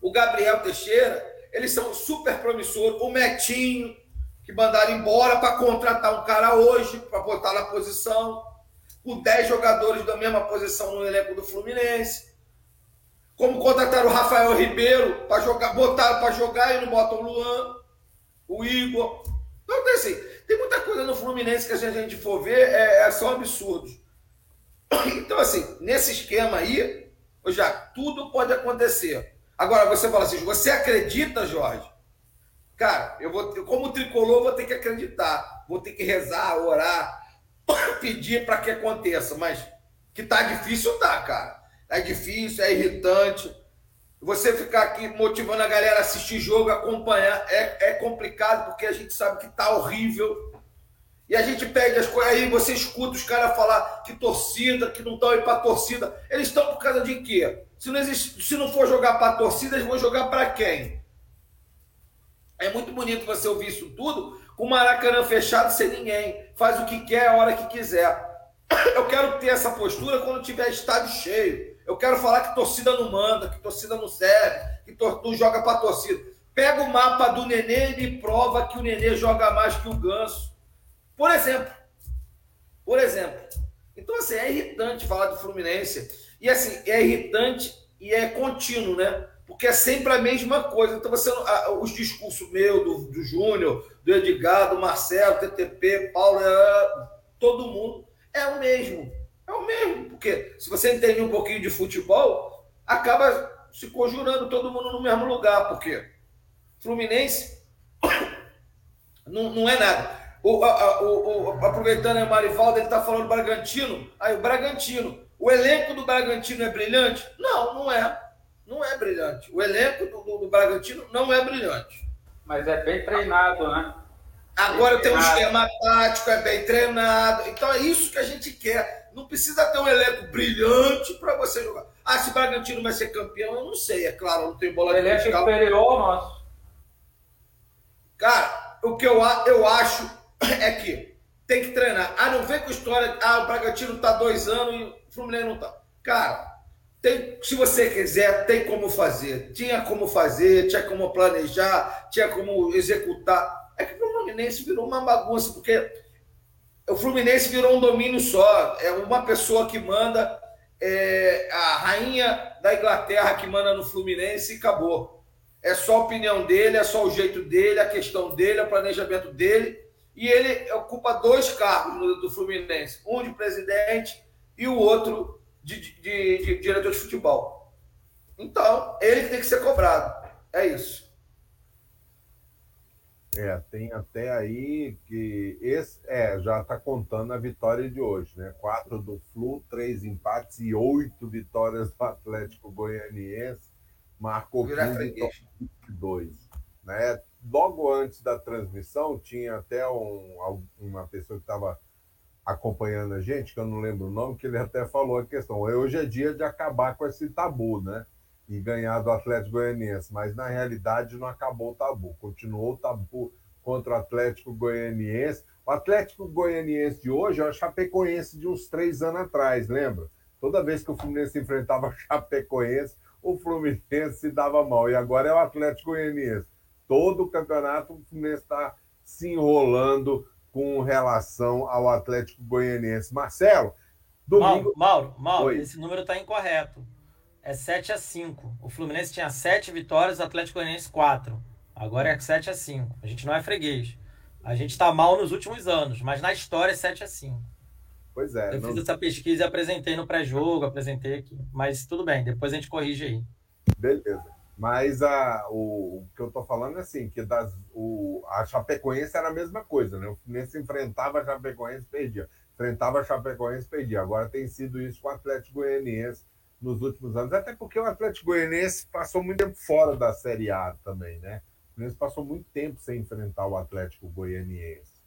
[SPEAKER 3] o Gabriel Teixeira, eles são super promissores. O Metinho, que mandaram embora para contratar um cara hoje, para botar na posição, com 10 jogadores da mesma posição no elenco do Fluminense. Como contrataram o Rafael Ribeiro para jogar, botaram para jogar e não botam o Luan, o Igor. Então, tem assim, tem muita coisa no Fluminense que a gente for ver, é, é só absurdos. Então, assim, nesse esquema aí, já tudo pode acontecer. Agora, você fala assim, você acredita, Jorge? Cara, eu vou, como tricolor, vou ter que acreditar, vou ter que rezar, orar, pedir para que aconteça, mas que tá difícil, tá, cara. É difícil, é irritante. Você ficar aqui motivando a galera a assistir jogo, acompanhar, é, é complicado porque a gente sabe que tá horrível. E a gente pede as coisas, aí você escuta os caras falar que torcida, que não estão aí para torcida. Eles estão por causa de quê? Se não, existe, se não for jogar para torcida, eles vão jogar para quem? É muito bonito você ouvir isso tudo com o Maracanã fechado sem ninguém. Faz o que quer, a hora que quiser. Eu quero ter essa postura quando tiver estádio cheio. Eu quero falar que torcida não manda, que torcida não serve, que tu joga para torcida. Pega o mapa do Nenê e me prova que o Nenê joga mais que o Ganso. Por exemplo. Por exemplo. Então, assim, é irritante falar do Fluminense. E, assim, é irritante e é contínuo, né? Porque é sempre a mesma coisa. Então, você, os discursos meu, do, do Júnior, do Edgar, do Marcelo, TTP, Paulo, é, todo mundo, é o mesmo. É o mesmo. Porque se você entende um pouquinho de futebol, acaba se conjurando todo mundo no mesmo lugar. Porque Fluminense não, não é nada. O, a, o, o, aproveitando a Marivaldo, ele está falando do Bragantino. Aí, o Bragantino. O elenco do Bragantino é brilhante? Não, não é. Não é brilhante. O elenco do, do, do Bragantino não é brilhante.
[SPEAKER 2] Mas é bem treinado, né?
[SPEAKER 3] Agora tem um esquema tático, é bem treinado. Então é isso que a gente quer. Não precisa ter um elenco brilhante para você jogar. Ah, se o Bragantino vai ser campeão, eu não sei. É claro, não tem bola
[SPEAKER 2] de Ele é superior ao nosso.
[SPEAKER 3] Cara, o que eu, eu acho é que tem que treinar. Ah, não vem com história, ah, o Bragantino tá dois anos e o Fluminense não tá. Cara, tem, se você quiser, tem como fazer. Tinha como fazer, tinha como planejar, tinha como executar. É que o Fluminense virou uma bagunça, porque o Fluminense virou um domínio só. É uma pessoa que manda, é a rainha da Inglaterra que manda no Fluminense e acabou. É só a opinião dele, é só o jeito dele, a questão dele, o planejamento dele e ele ocupa dois cargos do Fluminense, um de presidente e o outro de, de, de, de diretor de futebol. Então, ele tem que ser cobrado. É isso.
[SPEAKER 1] É, tem até aí que esse é, já está contando a vitória de hoje, né? Quatro do Flu, três empates e oito vitórias do Atlético Goianiense. Marcou 15 dois, né? logo antes da transmissão, tinha até um, uma pessoa que estava acompanhando a gente, que eu não lembro o nome, que ele até falou a questão. Hoje é dia de acabar com esse tabu, né? E ganhar do Atlético Goianiense. Mas na realidade não acabou o tabu. Continuou o tabu contra o Atlético Goianiense. O Atlético Goianiense de hoje é o Chapecoense de uns três anos atrás, lembra? Toda vez que o Fluminense enfrentava o Chapecoense, o Fluminense se dava mal. E agora é o Atlético Goianiense todo o campeonato o Fluminense está se enrolando com relação ao Atlético Goianiense. Marcelo,
[SPEAKER 4] domingo. Mauro, Mauro, Mauro esse número está incorreto. É 7 a 5. O Fluminense tinha 7 vitórias, o Atlético Goianiense 4. Agora é 7 a 5. A gente não é freguês. A gente está mal nos últimos anos, mas na história é 7 a 5.
[SPEAKER 1] Pois é.
[SPEAKER 4] Eu não... fiz essa pesquisa e apresentei no pré-jogo, apresentei aqui. Mas tudo bem, depois a gente corrige aí.
[SPEAKER 1] Beleza. Mas a, o, o que eu estou falando é assim, que das, o, a Chapecoense era a mesma coisa, né? O Fluminense enfrentava a Chapecoense e perdia. Enfrentava a Chapecoense e perdia. Agora tem sido isso com o Atlético Goianiense nos últimos anos. Até porque o Atlético Goianiense passou muito tempo fora da Série A também, né? O Fluminense passou muito tempo sem enfrentar o Atlético Goianiense.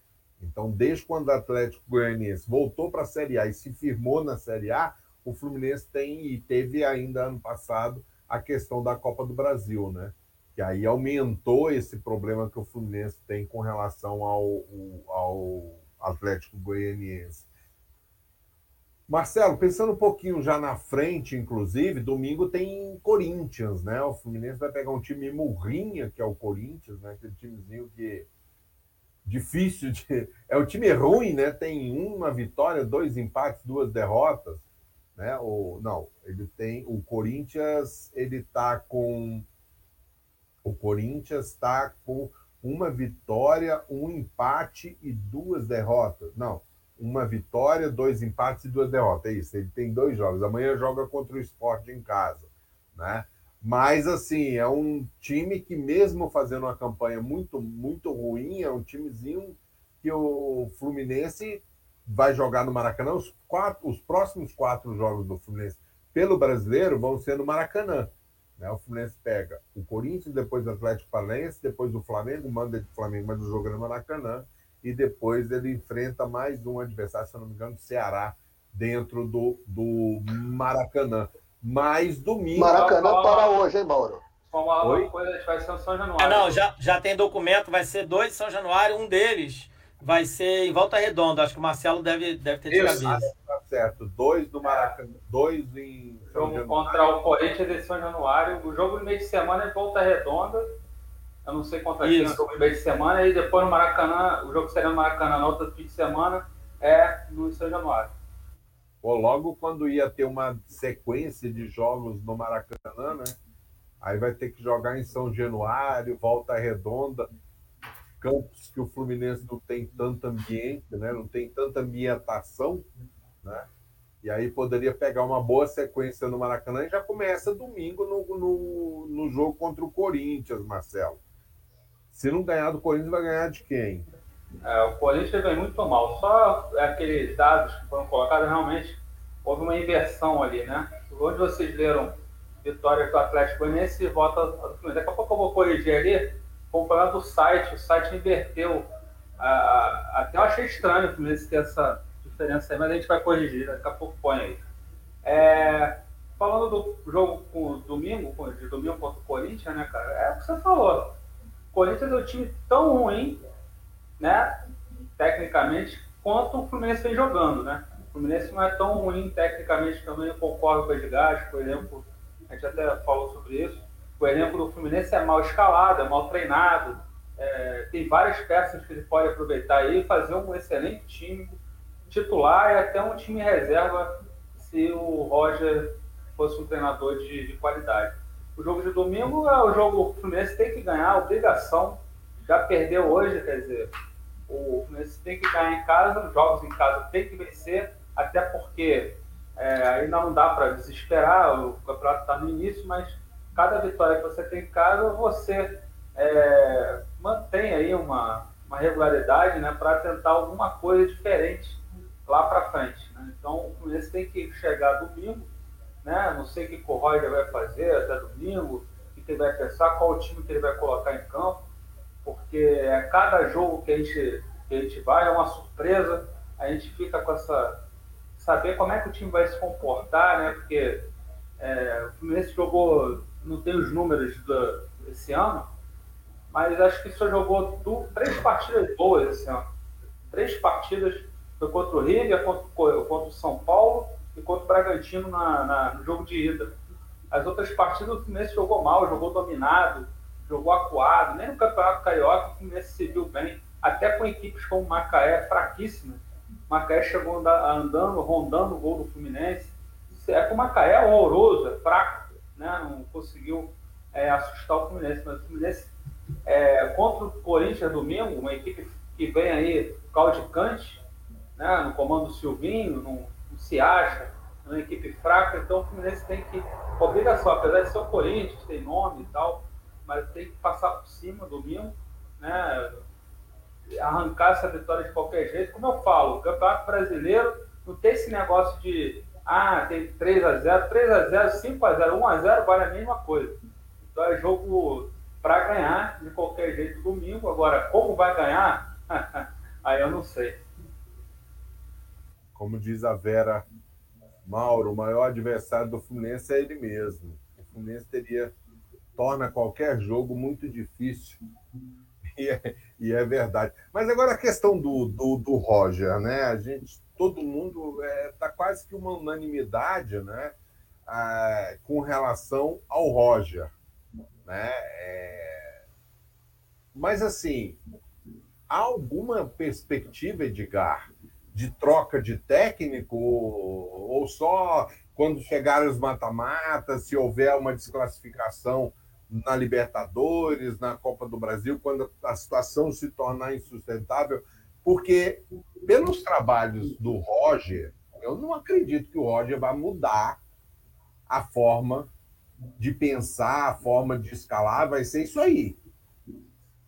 [SPEAKER 1] Então, desde quando o Atlético Goianiense voltou para a Série A e se firmou na Série A, o Fluminense tem e teve ainda ano passado a questão da Copa do Brasil, né? Que aí aumentou esse problema que o Fluminense tem com relação ao, ao Atlético Goianiense. Marcelo, pensando um pouquinho já na frente, inclusive, domingo tem Corinthians, né? O Fluminense vai pegar um time murrinha, que é o Corinthians, né? Aquele timezinho que difícil de. É o time ruim, né? Tem uma vitória, dois empates, duas derrotas né? O, não, ele tem o Corinthians, ele tá com o Corinthians está com uma vitória, um empate e duas derrotas. Não, uma vitória, dois empates e duas derrotas. É isso. Ele tem dois jogos. Amanhã joga contra o Sport em casa, né? Mas assim, é um time que mesmo fazendo uma campanha muito muito ruim, é um timezinho que o Fluminense vai jogar no Maracanã. Os, quatro, os próximos quatro jogos do Fluminense pelo brasileiro vão ser no Maracanã. Né? O Fluminense pega o Corinthians, depois o Atlético Paranaense, depois o Flamengo, manda de Flamengo, mas o jogo é no Maracanã. E depois ele enfrenta mais um adversário, se não me engano, o Ceará, dentro do, do Maracanã. Mas domingo.
[SPEAKER 5] Maracanã para hoje, hein, Mauro?
[SPEAKER 2] Uma, coisa vai ser São Januário.
[SPEAKER 4] Ah, não, já, já tem documento, vai ser dois de São Januário, um deles vai ser em volta redonda. Acho que o Marcelo deve, deve ter de
[SPEAKER 1] Isso,
[SPEAKER 4] cabeça.
[SPEAKER 1] tá certo. Dois no Maracanã, dois em São
[SPEAKER 2] Jogo
[SPEAKER 1] Januário.
[SPEAKER 2] contra o Corinthians de São Januário. O jogo no meio de semana é em volta redonda. Eu não sei contra quem é o
[SPEAKER 4] Isso.
[SPEAKER 2] jogo no meio de semana. E depois no Maracanã, o jogo seria no Maracanã no outro fim de semana, é no São Januário.
[SPEAKER 1] Pô, logo quando ia ter uma sequência de jogos no Maracanã, né? Aí vai ter que jogar em São Januário, Volta Redonda, campos que o Fluminense não tem tanto ambiente, né? Não tem tanta ambientação, né? E aí poderia pegar uma boa sequência no Maracanã e já começa domingo no, no, no jogo contra o Corinthians, Marcelo. Se não ganhar do Corinthians, vai ganhar de quem?
[SPEAKER 2] É, o Corinthians vem muito mal. Só aqueles dados que foram colocados, realmente houve uma inversão ali, né? Onde vocês leram vitórias do Atlético Goianiense e volta do Fluminense. Daqui a pouco eu vou corrigir ali, com o site. O site inverteu. Ah, até eu achei estranho o Fluminense ter essa diferença aí, mas a gente vai corrigir. Daqui a pouco põe aí. É, falando do jogo com domingo, com- de domingo contra o Corinthians, né, cara? É o que você falou. Corinthians é um time tão ruim né, tecnicamente, quanto o Fluminense vem jogando, né? O Fluminense não é tão ruim tecnicamente também, eu concordo com o Edgar, por exemplo, a gente até falou sobre isso. O exemplo do Fluminense é mal escalado, é mal treinado, é, tem várias peças que ele pode aproveitar e fazer um excelente time titular e até um time reserva se o Roger fosse um treinador de, de qualidade. O jogo de domingo é o jogo o Fluminense tem que ganhar, obrigação. Já perdeu hoje, quer dizer, o Fluminense tem que ganhar em casa, os jogos em casa tem que vencer, até porque é, ainda não dá para desesperar, o campeonato está no início, mas cada vitória que você tem em casa, você é, mantém aí uma, uma regularidade né, para tentar alguma coisa diferente lá para frente. Né? Então o Fluminense tem que chegar domingo, né? não sei o que o Roger vai fazer até domingo, o que ele vai pensar, qual o time que ele vai colocar em campo porque a cada jogo que a gente, que a gente vai é uma surpresa, a gente fica com essa. saber como é que o time vai se comportar, né? Porque é, o Fluminense jogou, não tem os números do, desse ano, mas acho que só jogou três partidas boas esse ano. Três partidas, foi contra o River, contra, contra o São Paulo contra o Bragantino na, na- no jogo de ida. As outras partidas o Fluminense jogou mal, jogou dominado, jogou acuado, nem no Campeonato Carioca o Fluminense se viu bem, até com equipes como Macaé, fraquíssimas. Macaé chegou anda- andando, rondando o gol do Fluminense. É que o Macaé é horroroso, é fraco, né? não conseguiu é, assustar o Fluminense. Mas o Fluminense, é, contra o Corinthians domingo, uma equipe que vem aí caudicante, né? no comando do Silvinho, não se acha, uma equipe fraca, então o Fluminense tem que, obrigação, apesar de ser o Corinthians, tem nome e tal, mas tem que passar por cima domingo, né? Arrancar essa vitória de qualquer jeito. Como eu falo, o Campeonato Brasileiro não tem esse negócio de ah, tem 3 a 0 3 a 0 5 a 0 1 a 0 vale a mesma coisa. Então é jogo para ganhar de qualquer jeito domingo. Agora, como vai ganhar? Aí eu não sei.
[SPEAKER 1] Como diz a Vera Mauro, o maior adversário do Fluminense é ele mesmo. O Fluminense teria torna qualquer jogo muito difícil. E é, e é verdade. Mas agora a questão do, do, do Roger, né? A gente, todo mundo está quase que uma unanimidade, né? Ah, com relação ao Roger, né? É, Mas assim, há alguma perspectiva, Edgar, de troca de técnico ou só quando chegarem os mata-matas, se houver uma desclassificação na Libertadores, na Copa do Brasil, quando a situação se tornar insustentável, porque pelos trabalhos do Roger, eu não acredito que o Roger vai mudar a forma de pensar, a forma de escalar, vai ser isso aí.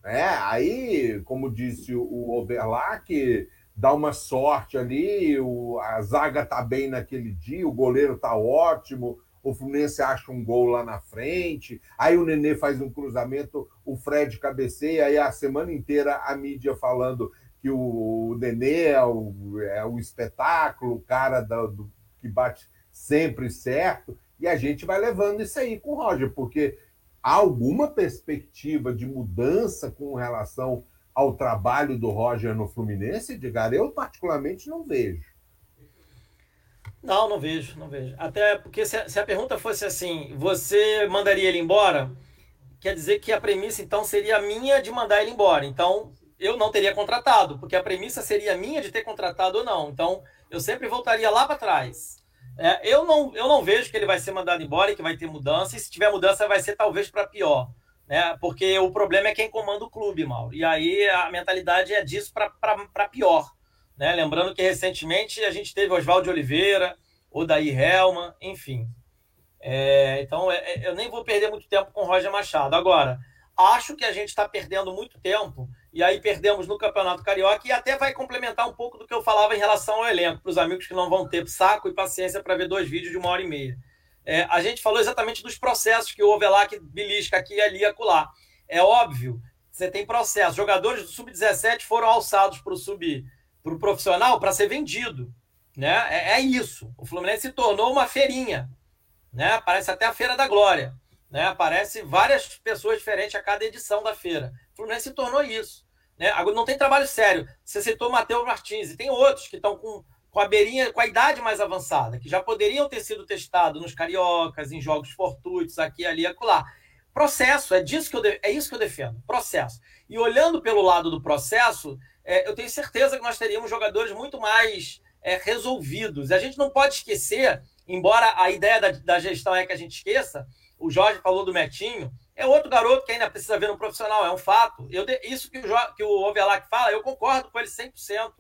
[SPEAKER 1] É, aí, como disse o Overlack, dá uma sorte ali, o, a zaga tá bem naquele dia, o goleiro tá ótimo, o Fluminense acha um gol lá na frente, aí o Nenê faz um cruzamento, o Fred cabeceia, aí a semana inteira a mídia falando que o Nenê é o, é o espetáculo, o cara do, do, que bate sempre certo, e a gente vai levando isso aí com o Roger, porque há alguma perspectiva de mudança com relação ao trabalho do Roger no Fluminense, Edgar? Eu, particularmente, não vejo.
[SPEAKER 4] Não, não vejo, não vejo. Até porque se a, se a, pergunta fosse assim, você mandaria ele embora? Quer dizer que a premissa então seria minha de mandar ele embora. Então eu não teria contratado, porque a premissa seria minha de ter contratado ou não. Então eu sempre voltaria lá para trás. É, eu, não, eu não vejo que ele vai ser mandado embora e que vai ter mudança. E se tiver mudança, vai ser talvez para pior. Né? Porque o problema é quem comanda o clube, Mauro. E aí a mentalidade é disso para pior. Né? Lembrando que recentemente a gente teve Oswaldo Oliveira, Odair Helman, enfim. É, então é, é, eu nem vou perder muito tempo com o Roger Machado. Agora, acho que a gente está perdendo muito tempo, e aí perdemos no Campeonato Carioca, e até vai complementar um pouco do que eu falava em relação ao elenco, para os amigos que não vão ter saco e paciência para ver dois vídeos de uma hora e meia. É, a gente falou exatamente dos processos que lá, que belisca aqui, ali e acolá. É óbvio, você tem processo. Jogadores do Sub-17 foram alçados para o sub para o profissional para ser vendido. Né? É, é, isso. O Fluminense se tornou uma feirinha. Né? Parece até a Feira da Glória. Né? Aparece várias pessoas diferentes a cada edição da feira. O Fluminense se tornou isso. Né? Agora não tem trabalho sério. Você citou o Matheus Martins e tem outros que estão com, com a beirinha, com a idade mais avançada, que já poderiam ter sido testados nos cariocas, em jogos fortuitos, aqui, ali, acolá. Processo, é disso que eu é isso que eu defendo. Processo. E olhando pelo lado do processo, é, eu tenho certeza que nós teríamos jogadores muito mais é, resolvidos. A gente não pode esquecer, embora a ideia da, da gestão é que a gente esqueça, o Jorge falou do Metinho, é outro garoto que ainda precisa ver no profissional, é um fato. Eu, isso que o, que o Ovelac fala, eu concordo com ele 100%.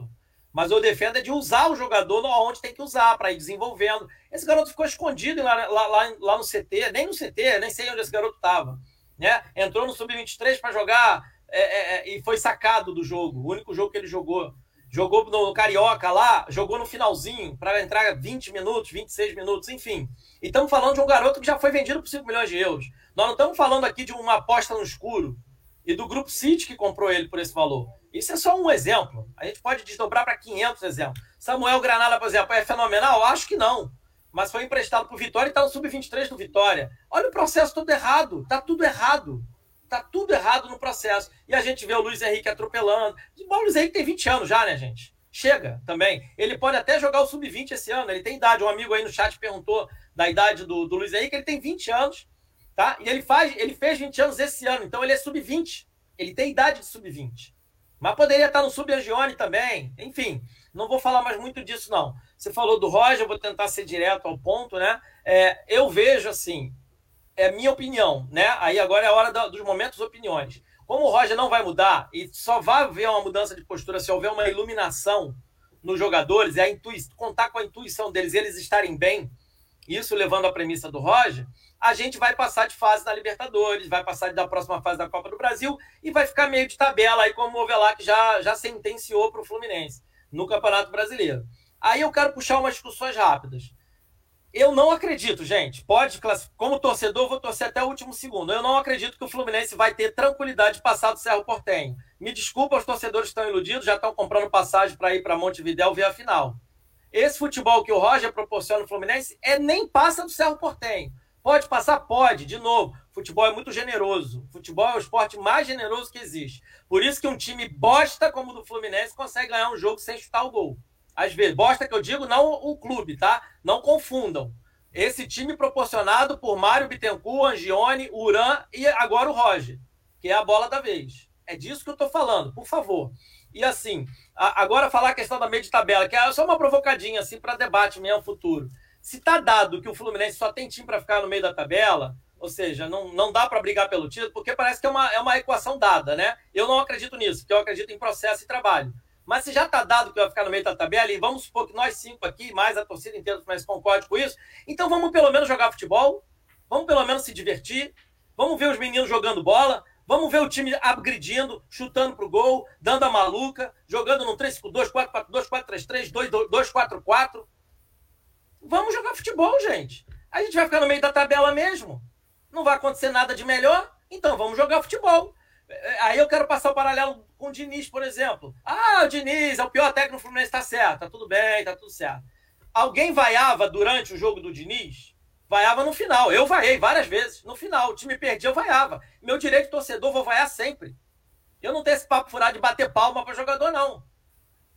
[SPEAKER 4] Mas eu defendo é de usar o jogador onde tem que usar, para ir desenvolvendo. Esse garoto ficou escondido lá, lá, lá, no CT, nem no CT, nem sei onde esse garoto estava. Né? Entrou no Sub-23 para jogar é, é, é, e foi sacado do jogo. O único jogo que ele jogou. Jogou no Carioca lá, jogou no finalzinho, para entrar 20 minutos, 26 minutos, enfim. E estamos falando de um garoto que já foi vendido por 5 milhões de euros. Nós não estamos falando aqui de uma aposta no escuro e do Grupo City que comprou ele por esse valor. Isso é só um exemplo. A gente pode desdobrar para 500 exemplos. Samuel Granada, por exemplo, é fenomenal? Acho que não. Mas foi emprestado para o Vitória e está no Sub-23 do Vitória. Olha o processo todo errado. Está tudo errado. Tá tudo errado no processo. E a gente vê o Luiz Henrique atropelando. O Luiz Henrique tem 20 anos já, né, gente? Chega também. Ele pode até jogar o sub-20 esse ano. Ele tem idade. Um amigo aí no chat perguntou da idade do, do Luiz Henrique. Ele tem 20 anos, tá? E ele, faz, ele fez 20 anos esse ano. Então ele é sub-20. Ele tem idade de sub-20. Mas poderia estar no sub-Angione também. Enfim, não vou falar mais muito disso, não. Você falou do Roger, vou tentar ser direto ao ponto, né? É, eu vejo assim, é minha opinião, né? Aí agora é a hora dos momentos opiniões. Como o Roger não vai mudar e só vai haver uma mudança de postura se houver uma iluminação nos jogadores a intui contar com a intuição deles, eles estarem bem, isso levando a premissa do Roger, a gente vai passar de fase na Libertadores, vai passar da próxima fase da Copa do Brasil e vai ficar meio de tabela aí como o Ovelac já, já sentenciou para o Fluminense no Campeonato Brasileiro. Aí eu quero puxar umas discussões rápidas. Eu não acredito, gente. Pode Como torcedor, vou torcer até o último segundo. Eu não acredito que o Fluminense vai ter tranquilidade de passar do Cerro Portenho. Me desculpa, os torcedores estão iludidos, já estão comprando passagem para ir para Montevidéu ver a final. Esse futebol que o Roger proporciona no Fluminense é nem passa do Cerro Portenho. Pode passar? Pode. De novo, futebol é muito generoso. Futebol é o esporte mais generoso que existe. Por isso que um time bosta como o do Fluminense consegue ganhar um jogo sem chutar o gol. Às vezes, bosta que eu digo, não o clube, tá? Não confundam. Esse time proporcionado por Mário Bittencourt, Angione, Uran e agora o Roger, que é a bola da vez. É disso que eu tô falando, por favor. E assim, a, agora falar a questão da meia de tabela, que é só uma provocadinha assim para debate mesmo futuro. Se tá dado que o Fluminense só tem time para ficar no meio da tabela, ou seja, não, não dá para brigar pelo título, porque parece que é uma, é uma equação dada, né? Eu não acredito nisso, porque eu acredito em processo e trabalho. Mas se já está dado que vai ficar no meio da tabela, e vamos supor que nós cinco aqui, mais a torcida inteira mais concorde com isso, então vamos pelo menos jogar futebol, vamos pelo menos se divertir, vamos ver os meninos jogando bola, vamos ver o time agredindo, chutando pro gol, dando a maluca, jogando no 3-5-2, 4-4-2, 4-3-3, 2-4-4. Vamos jogar futebol, gente. A gente vai ficar no meio da tabela mesmo. Não vai acontecer nada de melhor, então vamos jogar futebol. Aí eu quero passar o paralelo com o Diniz, por exemplo. Ah, o Diniz é o pior técnico do Fluminense, tá certo, tá tudo bem, tá tudo certo. Alguém vaiava durante o jogo do Diniz? Vaiava no final. Eu vaiei várias vezes. No final, o time perdia, eu vaiava. Meu direito de torcedor, vou vaiar sempre. Eu não tenho esse papo furado de bater palma para jogador, não.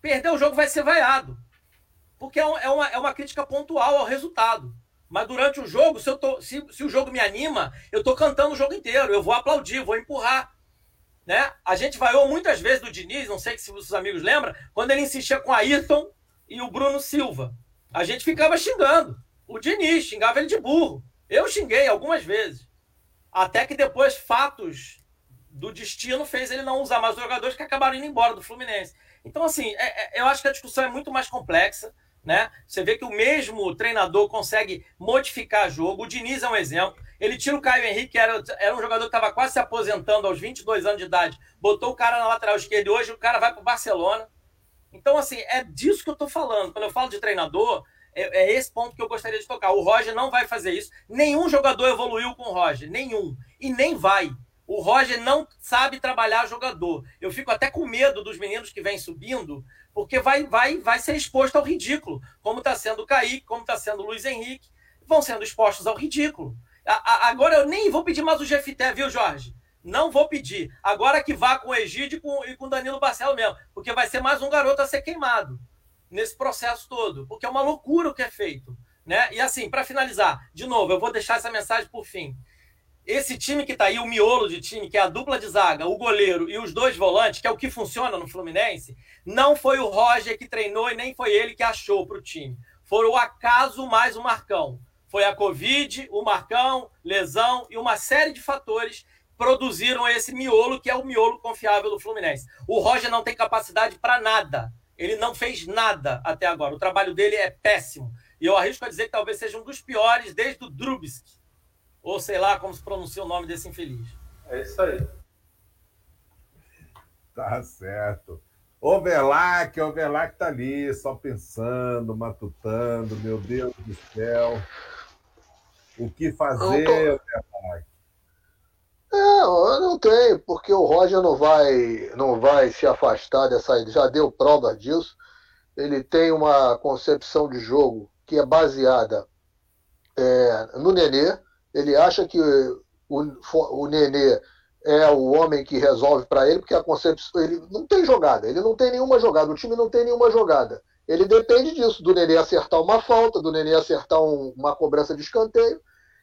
[SPEAKER 4] Perder o jogo vai ser vaiado. Porque é, é uma, é uma crítica pontual ao resultado. Mas durante o jogo, se, eu tô, se, se o jogo me anima, eu tô cantando o jogo inteiro. Eu vou aplaudir, vou empurrar. Né? A gente vaiou muitas vezes do Diniz, não sei se os amigos lembram, quando ele insistia com a Ayrton e o Bruno Silva. A gente ficava xingando. O Diniz xingava ele de burro. Eu xinguei algumas vezes. Até que depois fatos do destino fez ele não usar mais os jogadores que acabaram indo embora do Fluminense. Então, assim, é, é, eu acho que a discussão é muito mais complexa. Né? Você vê que o mesmo treinador consegue modificar jogo. O Diniz é um exemplo. Ele tira o Caio Henrique, que era, era um jogador que estava quase se aposentando aos 22 anos de idade, botou o cara na lateral esquerda e hoje o cara vai para o Barcelona. Então, assim, é disso que eu estou falando. Quando eu falo de treinador, é, é, esse ponto que eu gostaria de tocar. O Roger não vai fazer isso. Nenhum jogador evoluiu com o Roger. Nenhum. E nem vai. O Roger não sabe trabalhar jogador. Eu fico até com medo dos meninos que vêm subindo, porque vai, vai, vai ser exposto ao ridículo. Como está sendo o Kaique, como está sendo o Luiz Henrique. Vão sendo expostos ao ridículo. A, a, agora eu nem vou pedir mais o Jefité, viu, Jorge? Não vou pedir. Agora que vá com o Egídio e com, com Danilo Barcelo mesmo. Porque vai ser mais um garoto a ser queimado nesse processo todo. Porque é uma loucura o que é feito. Né? E assim, para finalizar, de novo, eu vou deixar essa mensagem por fim. Esse time que está aí, o miolo de time, que é a dupla de zaga, o goleiro e os dois volantes, que é o que funciona no Fluminense, não foi o Roger que treinou e nem foi ele que achou para o time. Foi o acaso mais o Marcão. Foi a Covid, o Marcão, lesão e uma série de fatores produziram esse miolo que é o miolo confiável do Fluminense. O Roger não tem capacidade para nada. Ele não fez nada até agora. O trabalho dele é péssimo. E eu arrisco a dizer que talvez seja um dos piores desde o Drubsky. Ou sei lá como se pronuncia o nome desse infeliz.
[SPEAKER 2] É isso aí.
[SPEAKER 1] Tá certo. Overlac, Overlac tá ali, só pensando, matutando, meu Deus do céu. O que fazer, Overlac?
[SPEAKER 5] Não tenho, porque o Roger não vai, não vai se afastar dessa. Já deu prova disso. Ele tem uma concepção de jogo que é baseada é, no Nenê. Ele acha que o, o Nenê é o homem que resolve para ele, porque a concepção. Ele não tem jogada, ele não tem nenhuma jogada, o time não tem nenhuma jogada. Ele depende disso, do Nenê acertar uma falta, do Nenê acertar um, uma cobrança de escanteio.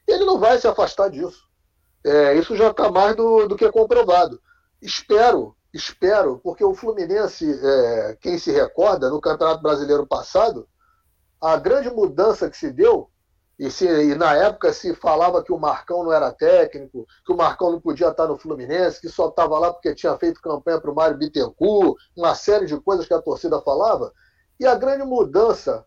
[SPEAKER 5] E ele não vai se afastar disso. É, isso já está mais do, do que comprovado. Espero, espero, porque o Fluminense, é, quem se recorda, no Campeonato Brasileiro passado, a grande mudança que se deu, e, se, e na época se falava que o Marcão não era técnico, que o Marcão não podia estar no Fluminense, que só estava lá porque tinha feito campanha para o Mário Bittencourt, uma série de coisas que a torcida falava. E a grande mudança,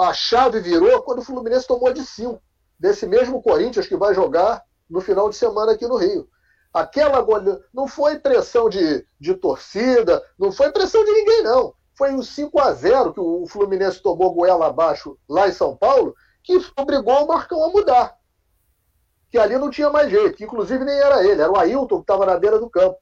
[SPEAKER 5] a chave virou quando o Fluminense tomou de cinco, desse mesmo Corinthians que vai jogar no final de semana aqui no Rio. Aquela goleada não foi pressão de, de torcida, não foi pressão de ninguém, não. Foi um 5 a 0 que o Fluminense tomou goela abaixo lá em São Paulo, que obrigou o Marcão a mudar. Que ali não tinha mais jeito, que inclusive nem era ele, era o Ailton que estava na beira do campo.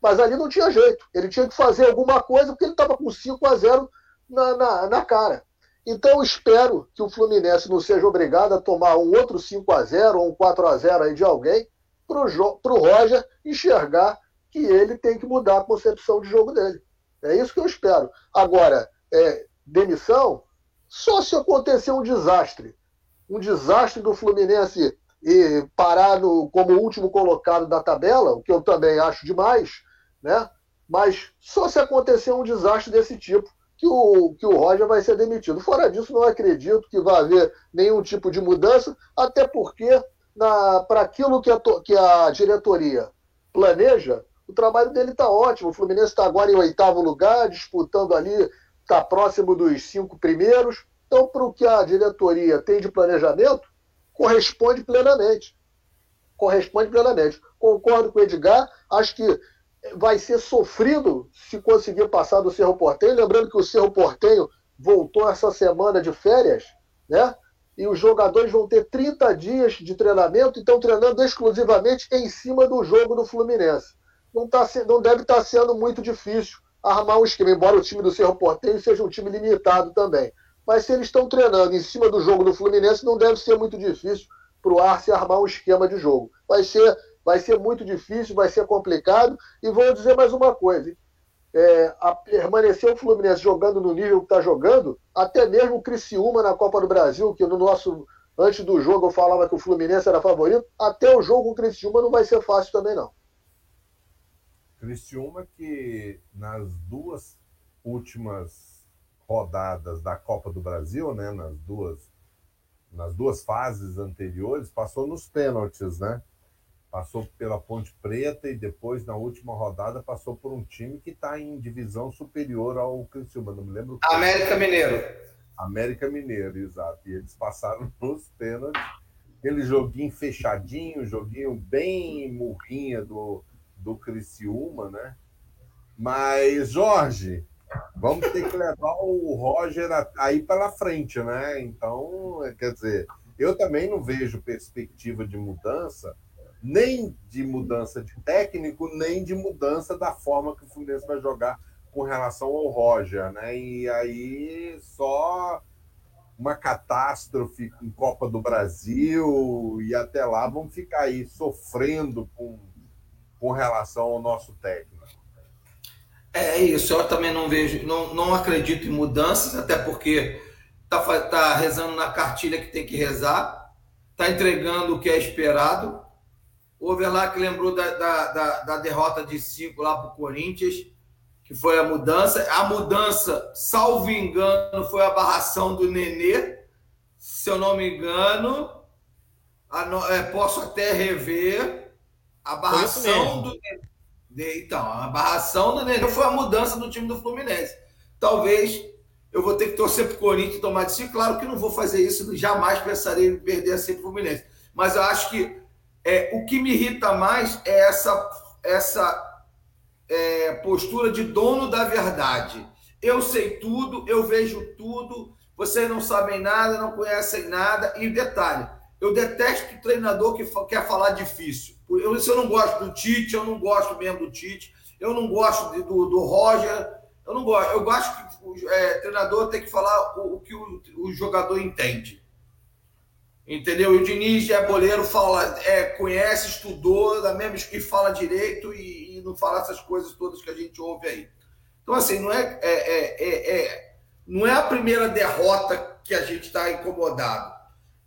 [SPEAKER 5] Mas ali não tinha jeito. Ele tinha que fazer alguma coisa porque ele estava com 5 a 0 na, na, na cara. Então espero que o Fluminense não seja obrigado a tomar um outro 5 a 0 ou um 4 a 0 aí de alguém para o Roger enxergar que ele tem que mudar a concepção de jogo dele. É isso que eu espero. Agora, é, demissão, só se acontecer um desastre. Um desastre do Fluminense e parar no, como último colocado da tabela, o que eu também acho demais, né? mas só se acontecer um desastre desse tipo que o, que o Roger vai ser demitido. Fora disso, não acredito que vai haver nenhum tipo de mudança, até porque, para aquilo que a, que a diretoria planeja, o trabalho dele está ótimo. O Fluminense está agora em oitavo lugar, disputando ali, está próximo dos cinco primeiros. Então, para o que a diretoria tem de planejamento, corresponde plenamente. Corresponde plenamente. Concordo com o Edgar, acho que vai ser sofrido se conseguir passar do Cerro Portenho. Lembrando que o Cerro Portenho voltou essa semana de férias, né? E os jogadores vão ter 30 dias de treinamento e estão treinando exclusivamente em cima do jogo do Fluminense. Não, tá, não deve estar tá sendo muito difícil armar um esquema, embora o time do Cerro Portenho seja um time limitado também. Mas se eles estão treinando em cima do jogo do Fluminense, não deve ser muito difícil para o Arce armar um esquema de jogo. Vai ser vai ser muito difícil, vai ser complicado. E vou dizer mais uma coisa: é, a permanecer o Fluminense jogando no nível que está jogando, até mesmo o Criciúma na Copa do Brasil, que no nosso antes do jogo eu falava que o Fluminense era favorito, até o jogo o Criciúma não vai ser fácil também não.
[SPEAKER 1] Criciúma que nas duas últimas rodadas da Copa do Brasil, né, nas duas nas duas fases anteriores, passou nos pênaltis, né? Passou pela Ponte Preta e depois, na última rodada, passou por um time que está em divisão superior ao Criciúma. Não me lembro.
[SPEAKER 3] América Mineiro.
[SPEAKER 1] América Mineiro, exato. E eles passaram nos pênaltis. Aquele joguinho fechadinho, joguinho bem murrinha do, do Criciúma, né? Mas, Jorge, vamos ter que levar o Roger aí pela frente, né? Então, quer dizer, eu também não vejo perspectiva de mudança, nem de mudança de técnico, nem de mudança da forma que o Fluminense vai jogar com relação ao Roger, né? E aí só uma catástrofe em Copa do Brasil e até lá vamos ficar aí sofrendo com, com relação ao nosso técnico.
[SPEAKER 3] É isso, eu também não vejo, não, não acredito em mudanças, até porque tá, tá rezando na cartilha que tem que rezar, tá entregando o que é esperado. O Overlack lembrou da, da, da, da derrota de 5 lá para o Corinthians, que foi a mudança. A mudança, salvo engano, foi a barração do Nenê, se eu não me engano. É, posso até rever a barração do Nenê então, a barração do Nenê foi a mudança do time do Fluminense. Talvez eu vou ter que torcer para o Corinthians tomar de si. Claro que não vou fazer isso, jamais pensarei em perder assim para o Fluminense. Mas eu acho que é, o que me irrita mais é essa, essa é, postura de dono da verdade. Eu sei tudo, eu vejo tudo, vocês não sabem nada, não conhecem nada. E detalhe, eu detesto o treinador que quer falar difícil. Eu, eu não gosto do Tite, eu não gosto mesmo do Tite, eu não gosto de, do, do Roger, eu não gosto. Eu gosto que o é, treinador tem que falar o, o que o, o, jogador entende. Entendeu? E o Diniz é boleiro, fala, é, conhece, estudou, da mesma e fala direito e, e, não fala essas coisas todas que a gente ouve aí. Então, assim, não é, é, é, é, é não é a primeira derrota que a gente está incomodado.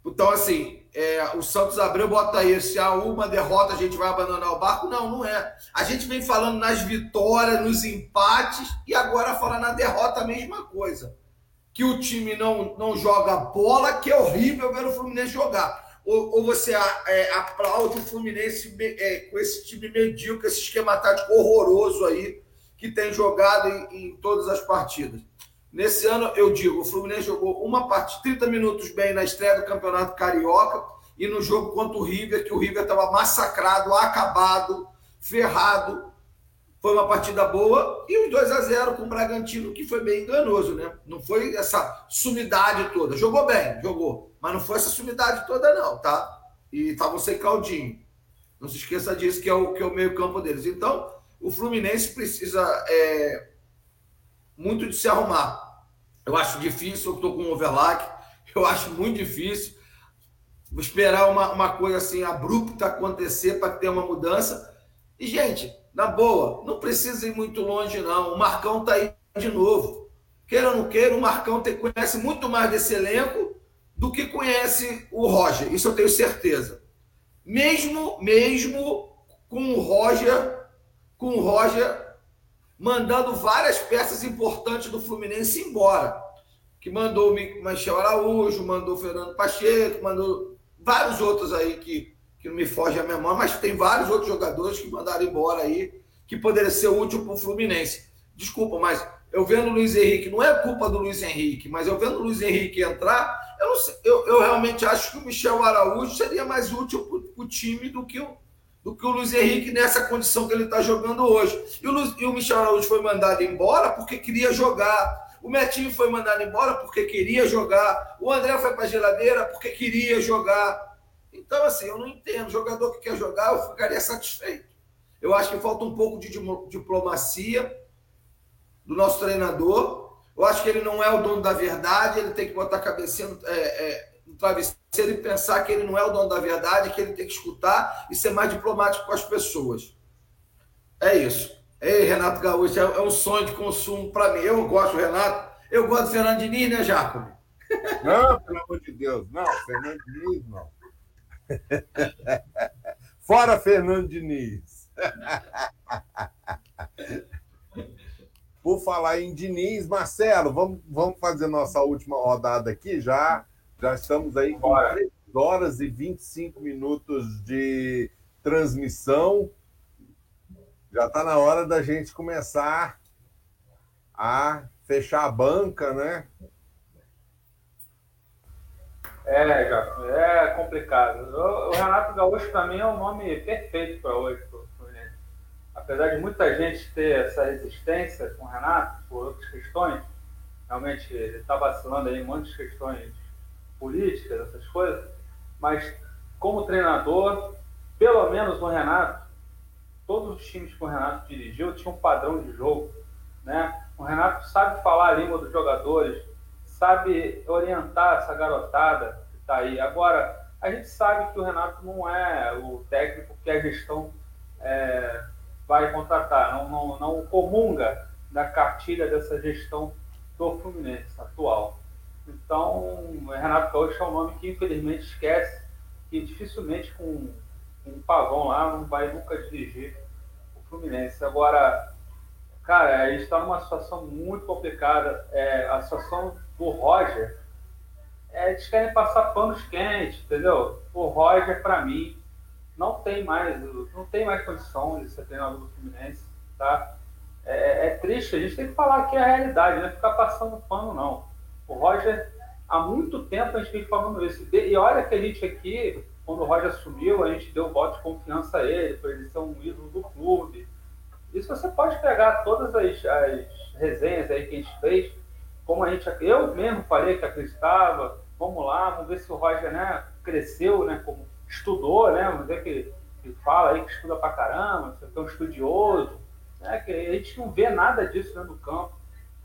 [SPEAKER 3] Então, assim, é, o Santos Abreu bota aí, se há uma derrota a gente vai abandonar o barco. Não, não é. A gente vem falando nas vitórias, nos empates, e agora fala na derrota a mesma coisa. Que o time não, não joga bola, que é horrível ver o Fluminense jogar. Ou, ou você é, aplaude o Fluminense é, com esse time medíocre, esse esquema tático horroroso aí, que tem jogado em, em todas as partidas. Nesse ano, eu digo, o Fluminense jogou uma partida, 30 minutos bem na estreia do Campeonato Carioca e no jogo contra o River, que o River estava massacrado, acabado, ferrado. Foi uma partida boa e os 2 a 0 com o Bragantino, que foi bem enganoso, né? Não foi essa sumidade toda. Jogou bem, jogou, mas não foi essa sumidade toda, não, tá? E estavam sem caldinho. Não se esqueça disso, que é o, que é o meio-campo deles. Então, o Fluminense precisa. É muito de se arrumar. Eu acho difícil, eu estou com o overlock, eu acho muito difícil. Esperar uma, uma coisa assim abrupta acontecer para ter uma mudança. E, gente, na boa, não precisa ir muito longe, não. O Marcão está aí de novo. Queira ou não queira, o Marcão tem, conhece muito mais desse elenco do que conhece o Roger. Isso eu tenho certeza. Mesmo, mesmo com o Roger, com o Roger mandando várias peças importantes do Fluminense embora. Que mandou o Michel Araújo, mandou o Fernando Pacheco, mandou vários outros aí que, que não me foge a memória, mas tem vários outros jogadores que mandaram embora aí, que poderia ser útil para o Fluminense. Desculpa, mas eu vendo o Luiz Henrique, não é culpa do Luiz Henrique, mas eu vendo o Luiz Henrique entrar, eu, sei, eu, eu realmente acho que o Michel Araújo seria mais útil para o time do que o, do que o Luiz Henrique nessa condição que ele está jogando hoje. E o, Luiz, e o Michel Araújo foi mandado embora porque queria jogar. O Metinho foi mandado embora porque queria jogar. O André foi para a geladeira porque queria jogar. Então, assim, eu não entendo. Jogador que quer jogar, eu ficaria satisfeito. Eu acho que falta um pouco de diplomacia do nosso treinador. Eu acho que ele não é o dono da verdade, ele tem que botar a cabecinha no, é, é, no travesseiro se ele pensar que ele não é o dono da verdade, que ele tem que escutar e ser mais diplomático com as pessoas. É isso. Ei, Renato Gaúcho, é, é um sonho de consumo para mim. Eu gosto do Renato, eu gosto do Fernando né, Jacob?
[SPEAKER 1] Não, pelo amor de Deus, não, Fernando Diniz não. Fora Fernando Diniz. Por falar em Diniz, Marcelo, vamos, vamos fazer nossa última rodada aqui já. Já estamos aí com
[SPEAKER 2] Bora.
[SPEAKER 1] 3 horas e 25 minutos de transmissão. Já está na hora da gente começar a fechar a banca, né?
[SPEAKER 2] É, é complicado. O, Renato Gaúcho, para mim, é o nome perfeito para hoje, pro Fluminense. Apesar de muita gente ter essa resistência com o Renato, por outras questões, realmente ele está vacilando aí em muitas questões políticas, essas coisas, mas como treinador, pelo menos o Renato, todos os times que o Renato dirigiu tinham um padrão de jogo. Né? O Renato sabe falar a língua dos jogadores, sabe orientar essa garotada que está aí. Agora, a gente sabe que o Renato não é o técnico que a gestão é, vai contratar, não, não, não comunga da cartilha dessa gestão do Fluminense atual. Então, Renato Gaúcho é um nome que infelizmente esquece que dificilmente com, com um pavão lá não vai nunca dirigir o Fluminense. Agora, cara, a gente está numa situação muito complicada. É, a situação do Roger, é, eles querem passar panos quentes, entendeu? O Roger, para mim, não tem mais, não tem mais condição de ser treinador do Fluminense, tá? É, é triste, a gente tem que falar aqui a realidade, não é ficar passando pano, não. O Roger, há muito tempo a gente vem falando isso. E olha que a gente aqui, quando o Roger assumiu, a gente deu voto de confiança a ele, por ele ser um ídolo do clube. Isso você pode pegar todas as, as resenhas aí que a gente fez, como a gente, eu mesmo falei que acreditava, vamos lá, vamos ver se o Roger né, cresceu, né, como estudou, né, vamos ver que, que fala aí que estuda pra caramba, que é um estudioso, né, que a gente não vê nada disso do campo.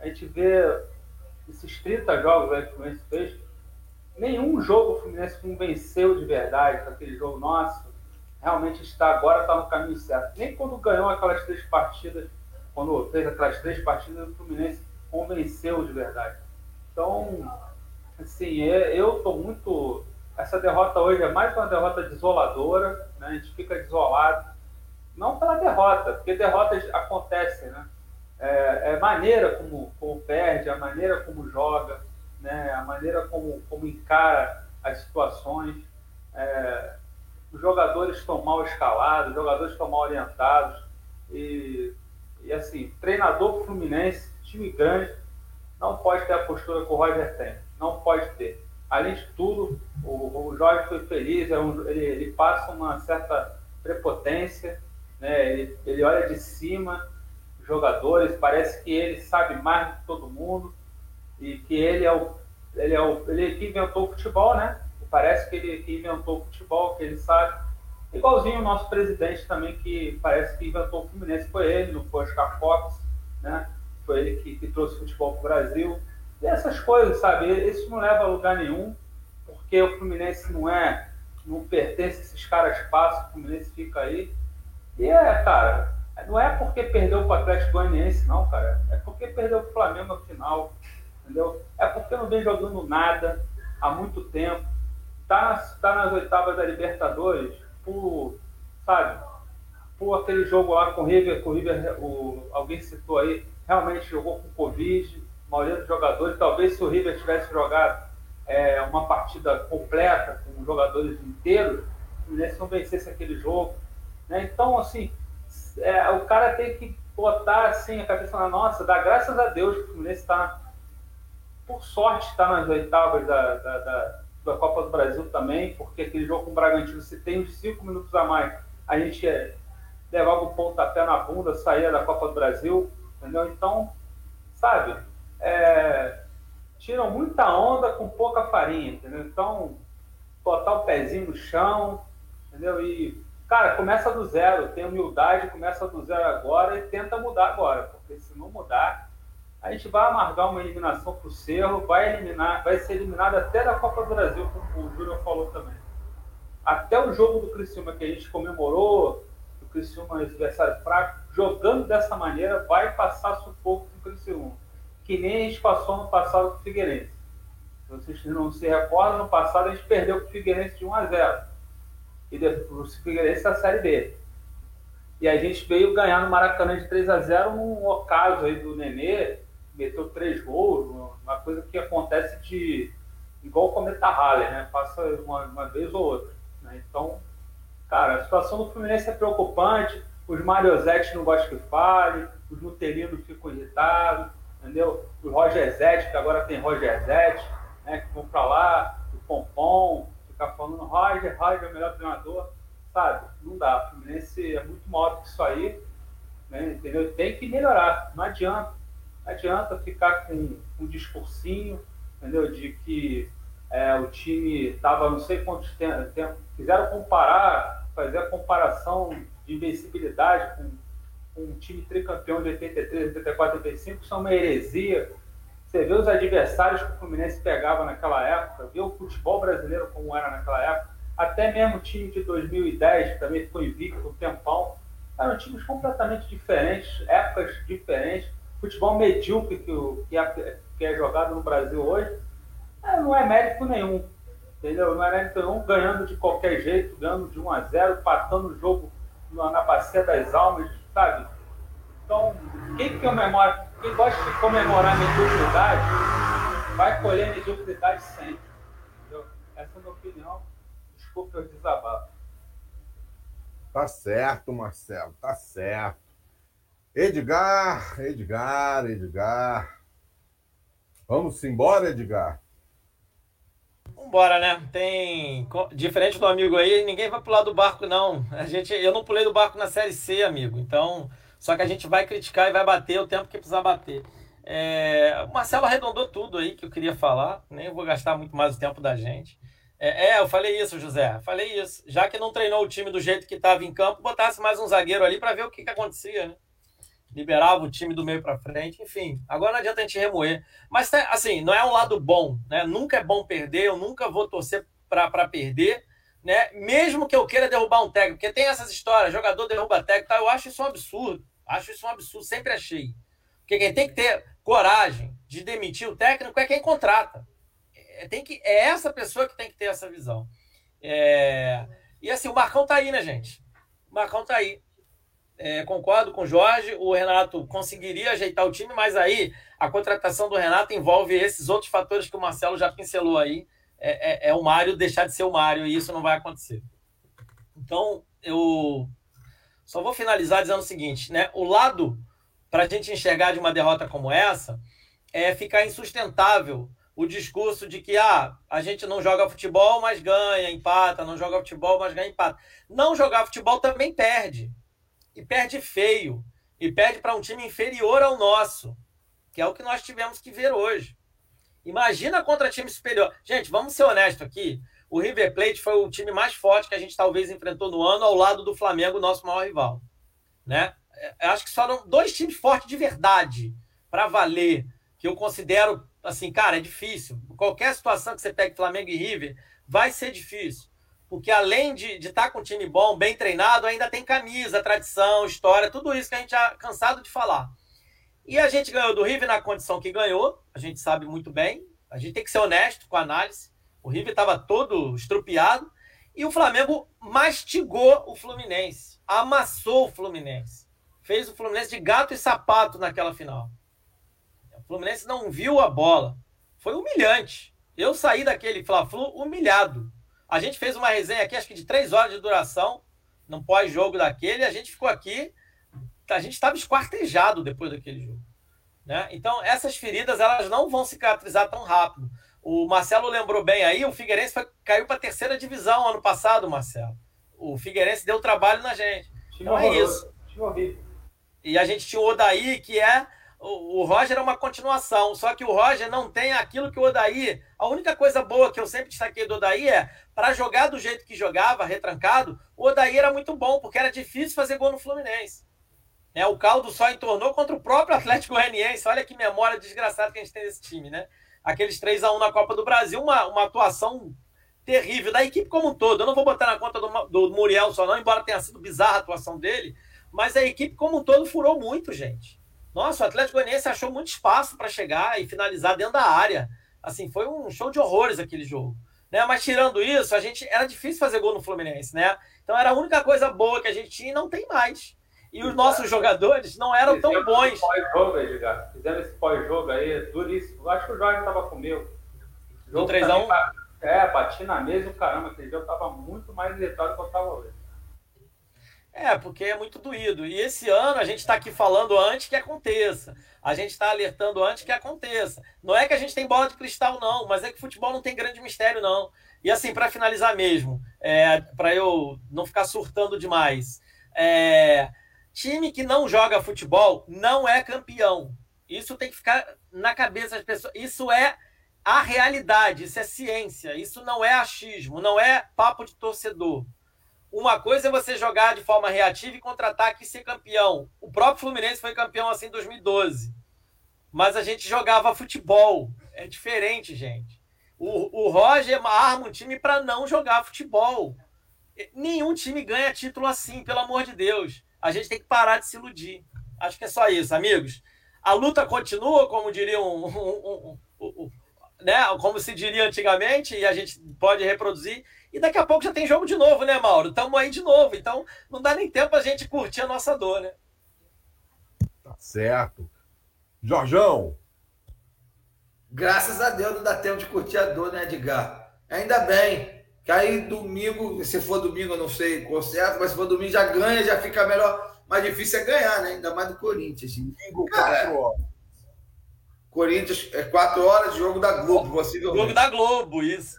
[SPEAKER 2] A gente vê esses 30 jogos que o Fluminense fez, nenhum jogo o Fluminense convenceu de verdade aquele jogo nosso. Realmente está agora está no caminho certo. Nem quando ganhou aquelas três partidas, quando fez aquelas três partidas, o Fluminense convenceu de verdade. Então, assim, eu estou muito. Essa derrota hoje é mais uma derrota desoladora, né? a gente fica desolado. Não pela derrota, porque derrotas acontecem, né? é, é maneira como, como perde, a maneira como joga, né, a maneira como, como encara as situações. É, os jogadores estão mal escalados, os jogadores estão mal orientados. E, e assim, treinador fluminense, time grande, não pode ter a postura que o Roger tem. Não pode ter. Além de tudo, o, o Jorge foi feliz, é um, ele, ele, passa uma certa prepotência, né? ele, ele olha de cima jogadores, parece que ele sabe mais do que todo mundo e que ele é o ele é o ele que inventou o futebol, né? Parece que ele que inventou o futebol, que ele sabe. Igualzinho o nosso presidente também, que parece que inventou o Fluminense, foi ele, não foi Oscar Fox, né? Ele que, que trouxe futebol para o Brasil. E essas coisas, sabe? Isso não leva a lugar nenhum, porque o Fluminense não é, não pertence a esses caras fáceis, o Fluminense fica aí. E é, cara, não é porque perdeu para o Atlético Goianiense, não, cara. É porque perdeu para o Flamengo no final. Entendeu? É porque não vem jogando nada há muito tempo. Tá nas, tá nas oitavas da Libertadores por, sabe, por aquele jogo lá com o River, com o River, o, alguém citou aí, realmente jogou com Covid, a maioria dos jogadores, talvez se o River tivesse jogado é, uma partida completa, com jogadores inteiros, o Fluminense não vencesse aquele jogo. Né? Então, assim, é, o cara tem que botar assim a cabeça na nossa, dar graças a Deus que o Fluminense está, por sorte, está nas oitavas da, da, da, da, Copa do Brasil também, porque aquele jogo com o Bragantino, se tem uns cinco minutos a mais, a gente é, levava o pontapé na bunda, saía da Copa do Brasil, entendeu? Então, sabe, é, tiram muita onda com pouca farinha, entendeu? Então, botar o pezinho no chão, entendeu? E Cara, começa do zero, tem humildade, começa do zero agora e tenta mudar agora, porque se não mudar, a gente vai amargar uma eliminação para o Cerro, vai eliminar, vai ser eliminado até da Copa do Brasil, como o Júnior falou também. Até o jogo do Criciúma que a gente comemorou, o Criciúma adversário fraco, jogando dessa maneira, vai passar sufoco com o Criciúma. Que nem a gente passou no passado com o Figueirense. Se vocês não se recordam, no passado a gente perdeu com o Figueirense de 1 a 0 E depois o Figueirense da Série B. E a gente veio ganhar no Maracanã de 3 a 0 num ocaso aí do Nenê, meteu três gols, uma coisa que acontece de igual o Cometa Halley, né? Passa uma, uma vez ou outra. Né? Então, cara, a situação do Fluminense é preocupante. Os Mariosetti não gostam que fale, os Nutelinos ficam irritados, entendeu? Os Roger Zete, que agora tem Roger Zete, né? Que vão para lá, o Pompom, ficar falando Roger, Roger é o melhor treinador, sabe? Não dá. O Fluminense é muito maior que isso aí, né? entendeu? Tem que melhorar, não adianta. Não adianta ficar com um discursinho, entendeu? De que é, o time estava não sei quantos tempo. Fizeram comparar, fazer a comparação de invencibilidade com, com um time tricampeão de 83, 84, 85, isso é uma heresia. Você vê os adversários que o Fluminense pegava naquela época, vê o futebol brasileiro como era naquela época, até mesmo o time de 2010, que também ficou invicto um tempão, eram times completamente diferentes, épocas diferentes futebol medíocre que, que, é, que é jogado no Brasil hoje, é, não é mérito nenhum. Entendeu? Não é mérito nenhum ganhando de qualquer jeito, ganhando de 1 a 0 patando o jogo na, bacia das almas, sabe? Então, quem comemora, quem gosta de comemorar mediocridade, vai colher mediocridade sempre. Entendeu? Essa é a minha opinião. Desculpa eu desabafo.
[SPEAKER 1] Tá certo, Marcelo, tá certo. Edgar, Edgar, Edgar. Vamos embora, Edgar?
[SPEAKER 4] Vambora, né? Tem. Diferente do amigo aí, ninguém vai pular do barco, não. A gente... Eu não pulei do barco na série C, amigo. Então. Só que a gente vai criticar e vai bater o tempo que precisar bater. É... O Marcelo arredondou tudo aí que eu queria falar. Nem vou gastar muito mais o tempo da gente. É, é, eu falei isso, José. Falei isso. Já que não treinou o time do jeito que estava em campo, botasse mais um zagueiro ali para ver o que, que acontecia, né? Liberava o time do meio para frente, enfim. Agora não adianta a gente remoer. Mas, assim, não é um lado bom, né? Nunca é bom perder, eu nunca vou torcer para perder, né? Mesmo que eu queira derrubar um técnico, porque tem essas histórias, jogador derruba técnico, tá? eu acho isso um absurdo. Acho isso um absurdo, sempre achei. Porque quem tem que ter coragem de demitir o técnico é quem contrata. É, tem que, é essa pessoa que tem que ter essa visão. É... E assim, o Marcão tá aí, né, gente? O Marcão tá aí. É, concordo com o Jorge, o Renato conseguiria ajeitar o time, mas aí a contratação do Renato envolve esses outros fatores que o Marcelo já pincelou aí. É, é, é o Mário deixar de ser o Mário, e isso não vai acontecer. Então, eu só vou finalizar dizendo o seguinte: né? o lado para a gente enxergar de uma derrota como essa é ficar insustentável o discurso de que ah, a gente não joga futebol, mas ganha, empata, não joga futebol, mas ganha, empata. Não jogar futebol também perde e perde feio. E perde para um time inferior ao nosso, que é o que nós tivemos que ver hoje. Imagina contra time superior. Gente, vamos ser honestos aqui. O River Plate foi o time mais forte que a gente talvez enfrentou no ano, ao lado do Flamengo, nosso maior rival. Né? Eu acho que foram dois times fortes de verdade, para valer, que eu considero assim, cara, é difícil. Qualquer situação que você pegue Flamengo e River, vai ser difícil porque além de estar tá com um time bom, bem treinado, ainda tem camisa, tradição, história, tudo isso que a gente já cansado de falar. E a gente ganhou do River na condição que ganhou, a gente sabe muito bem, a gente tem que ser honesto com a análise. O River estava todo estrupiado e o Flamengo mastigou o Fluminense, amassou o Fluminense, fez o Fluminense de gato e sapato naquela final. O Fluminense não viu a bola, foi humilhante. Eu saí daquele Fla-Flu humilhado. A gente fez uma resenha aqui, acho que de três horas de duração, no pós-jogo daquele, e a gente ficou aqui, a gente estava esquartejado depois daquele jogo. Né? Então, essas feridas elas não vão cicatrizar tão rápido. O Marcelo lembrou bem aí, o Figueirense foi, caiu para a terceira divisão ano passado, Marcelo. O Figueirense deu trabalho na gente. Então é isso. E a gente tinha o Odaí, que é o, Roger é uma continuação, só que o Roger não tem aquilo que o Odaí. A única coisa boa que eu sempre destaquei do Odaí é para jogar do jeito que jogava, retrancado, o Odaí era muito bom, porque era difícil fazer gol no Fluminense. Né? O caldo só entornou contra o próprio Atlético Goianiense. Olha que memória desgraçada que a gente tem desse time, né? Aqueles 3 a 1 na Copa do Brasil, uma, uma atuação terrível da equipe como um todo. Eu não vou botar na conta do, do Muriel só não, embora tenha sido bizarra a atuação dele, mas a equipe como um todo furou muito, gente. Nossa, o Atlético Goianiense achou muito espaço para chegar e finalizar dentro da área. Assim, foi um show de horrores aquele jogo. Né? Mas tirando isso, a gente era difícil fazer gol no Fluminense, né? Então era a única coisa boa que a gente tinha e não tem mais. E os nossos jogadores não eram tão bons.
[SPEAKER 2] Pós-jogo, Edgar. Fizemos esse pós-jogo aí, duríssimo. Acho que o Jorge estava comigo.
[SPEAKER 4] Do 3x1?
[SPEAKER 2] É, bati na mesa o caramba. Aquele eu estava muito mais irritado do que eu estava hoje.
[SPEAKER 4] É, porque é muito doído. E esse ano a gente está aqui falando antes que aconteça. A gente está alertando antes que aconteça. Não é que a gente tem bola de cristal, não, mas é que futebol não tem grande mistério, não. E assim, para finalizar mesmo, é, para eu não ficar surtando demais. É, Time que não joga futebol não é campeão. Isso tem que ficar na cabeça das pessoas. Isso é a realidade, isso é ciência, isso não é achismo, não é papo de torcedor. Uma coisa é você jogar de forma reativa e contra-ataque e ser campeão. O próprio Fluminense foi campeão assim em 2012. Mas a gente jogava futebol. É diferente, gente. O, o Roger arma um time para não jogar futebol. Nenhum time ganha título assim, pelo amor de Deus a gente tem que parar de se iludir. Acho que é só isso, amigos. A luta continua, como diria um, um, um, um né? Como se diria antigamente, e a gente pode reproduzir. E daqui a pouco já tem jogo de novo, né, Mauro? Estamos aí de novo. Então não dá nem tempo a gente curtir a nossa dor, né?
[SPEAKER 1] Tá certo. Jorjão.
[SPEAKER 3] Graças a Deus não dá tempo de curtir a dor, né, Edgar? Ainda bem. Que aí domingo, se for domingo, eu não sei qual certo, mas se for domingo já ganha, já fica melhor. Mais difícil é ganhar, né? Ainda mais do Corinthians.
[SPEAKER 1] Domingo, Cara, horas.
[SPEAKER 3] Corinthians é 4 horas, jogo da Globo, possivelmente.
[SPEAKER 4] Jogo da Globo, isso.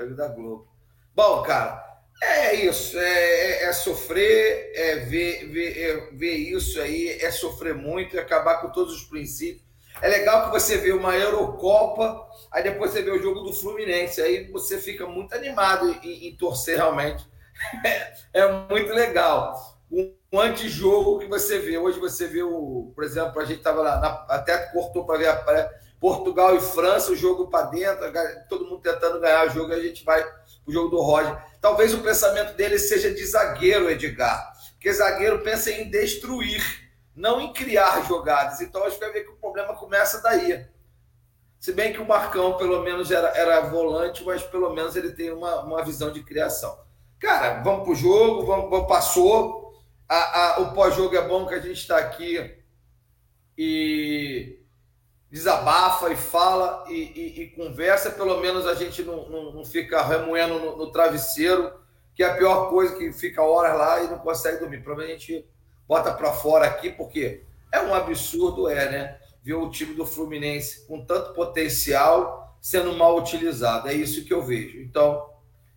[SPEAKER 3] Jogo da Globo. Bom, cara, é isso. É, é, é sofrer, é ver, ver, é ver isso aí, é sofrer muito, é acabar com todos os princípios. É legal que você vê uma Eurocopa, aí depois você vê o jogo do Fluminense, aí você fica muito animado em, em torcer realmente. É, é, muito legal. Um, um antijogo que você vê. Hoje você vê o, por exemplo, a gente estava lá, até cortou para ver a, Portugal e França, o jogo para dentro, todo mundo tentando ganhar o jogo, a gente vai o jogo do Roger. Talvez o pensamento dele seja de zagueiro, Edgar, porque zagueiro pensa em destruir não em criar jogadas. Então acho que vai ver que o problema começa daí. Se bem que o Marcão, pelo menos, era, era volante, mas pelo menos ele tem uma, uma visão de criação. Cara, vamos pro jogo, vamos, vamos passou. A, a, o pós-jogo é bom que a gente está aqui e desabafa e fala e, e, e, conversa, pelo menos a gente não, não, não fica remoendo no, no, travesseiro, que é a pior coisa que fica horas lá e não consegue dormir. Provavelmente bota para fora aqui, porque é um absurdo, é, né? Ver o time do Fluminense com tanto potencial sendo mal utilizado. É isso que eu vejo. Então,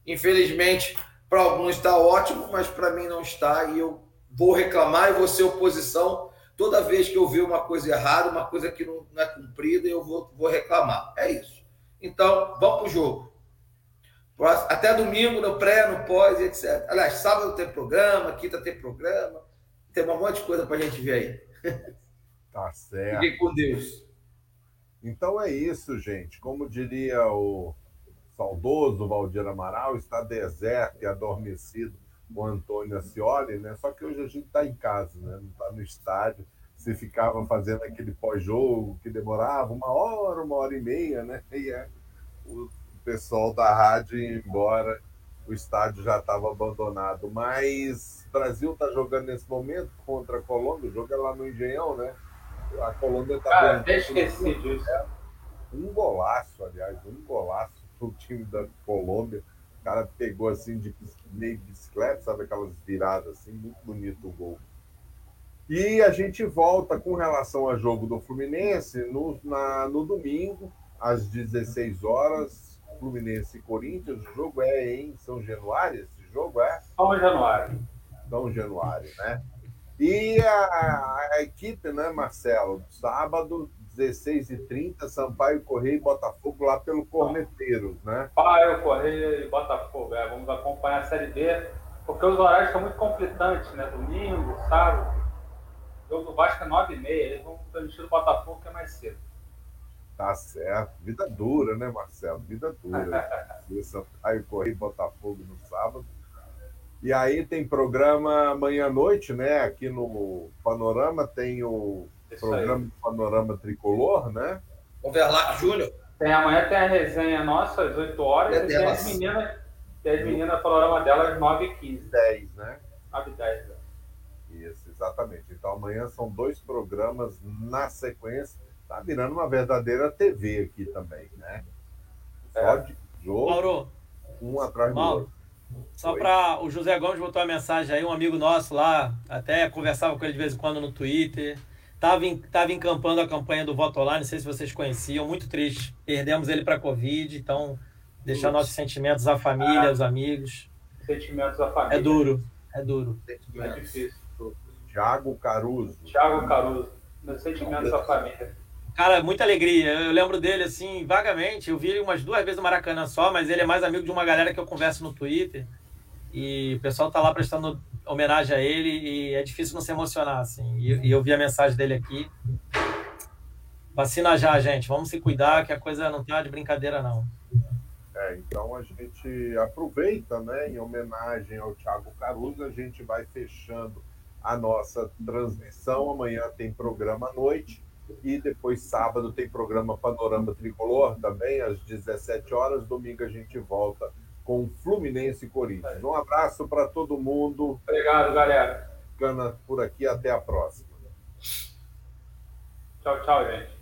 [SPEAKER 3] infelizmente, para alguns está ótimo, mas para mim não está. E eu vou reclamar e vou ser oposição toda vez que eu ver uma coisa errada, uma coisa que não, é cumprida, eu vou, vou reclamar. É isso. Então, vamos para o jogo. Até domingo, no pré, no pós, etc. Aliás, sábado tem programa, quinta tem programa. Tem um monte de coisa para a gente ver
[SPEAKER 1] aí. Tá certo.
[SPEAKER 3] Fiquem com Deus.
[SPEAKER 1] Então é isso, gente. Como diria o saudoso Valdir Amaral, está deserto e adormecido o Antônio Ascioli, né? Só que hoje a gente está em casa, né? Não está no estádio. Você ficava fazendo aquele pós-jogo que demorava uma hora, uma hora e meia, né? E é, o pessoal da rádio ia embora, o estádio já estava abandonado. Mas Brasil está jogando nesse momento contra a Colômbia, o jogo é lá no Engenhão, né? A Colômbia está.
[SPEAKER 2] Cara, até esqueci disso. É,
[SPEAKER 1] um golaço, aliás, um golaço pro time da Colômbia. O cara pegou assim de meio bicicleta, sabe aquelas viradas assim, muito bonito o gol. E a gente volta com relação ao jogo do Fluminense no, na, no domingo, às 16 horas, Fluminense e Corinthians. O jogo é em São Januário, esse jogo é?
[SPEAKER 2] São Januário.
[SPEAKER 1] São Januário, né? E a, a equipe, né, Marcelo? Sábado, 16h30, Sampaio Correia e Botafogo lá pelo Corneteiros, né?
[SPEAKER 2] Sampaio Correia e Botafogo, é, vamos acompanhar a Série B, porque os horários são muito conflitantes, né? Domingo, sábado. O jogo do Vasco é 9h30, eles vão transmitir o Botafogo que é mais cedo.
[SPEAKER 1] Tá certo. Vida dura, né, Marcelo? Vida dura. Sampaio Correio Botafogo no sábado. E aí tem programa amanhã à noite, né? Aqui no Panorama tem o programa aí. Panorama Tricolor, né?
[SPEAKER 3] Overlap Júnior.
[SPEAKER 2] Tem amanhã tem a resenha nossa às 8 horas é e tem as meninas, tem as meninas panorama dela às 9h15.
[SPEAKER 1] 10, né?
[SPEAKER 2] 9 h 10. Né?
[SPEAKER 1] Isso, exatamente. Então amanhã são dois programas na sequência tá virando uma verdadeira TV aqui também, né? Só é. de jogo,
[SPEAKER 4] Mauro,
[SPEAKER 1] um atrás Mauro, do outro.
[SPEAKER 4] Só para o José Gomes botou uma mensagem aí, um amigo nosso lá, até conversava com ele de vez em quando no Twitter. Tava, em, tava encampando a campanha do Voto Online, não sei se vocês conheciam, muito triste. Perdemos ele para Covid, então deixar Ups. nossos sentimentos à família, ah, aos amigos.
[SPEAKER 2] Sentimentos à família.
[SPEAKER 4] É duro, é duro.
[SPEAKER 2] É difícil.
[SPEAKER 1] Tiago Caruso.
[SPEAKER 2] Tiago Caruso. Meus sentimentos à família.
[SPEAKER 4] Cara, muita alegria. Eu lembro dele, assim, vagamente. Eu vi ele umas duas vezes no Maracanã só, mas ele é mais amigo de uma galera que eu converso no Twitter. E o pessoal tá lá prestando homenagem a ele e é difícil não se emocionar, assim. E, e eu vi a mensagem dele aqui. Vacina já, gente. Vamos se cuidar, que a coisa não tá de brincadeira, não.
[SPEAKER 1] É, então a gente aproveita, né, em homenagem ao Thiago Caruso, a gente vai fechando a nossa transmissão. Amanhã tem programa à noite. E depois, sábado, tem programa Panorama Tricolor também, às 17 horas. Domingo a gente volta com Fluminense e Corinthians. Um abraço para todo mundo.
[SPEAKER 2] Obrigado, galera.
[SPEAKER 1] Ficando por aqui, até a próxima.
[SPEAKER 2] Tchau, tchau, gente.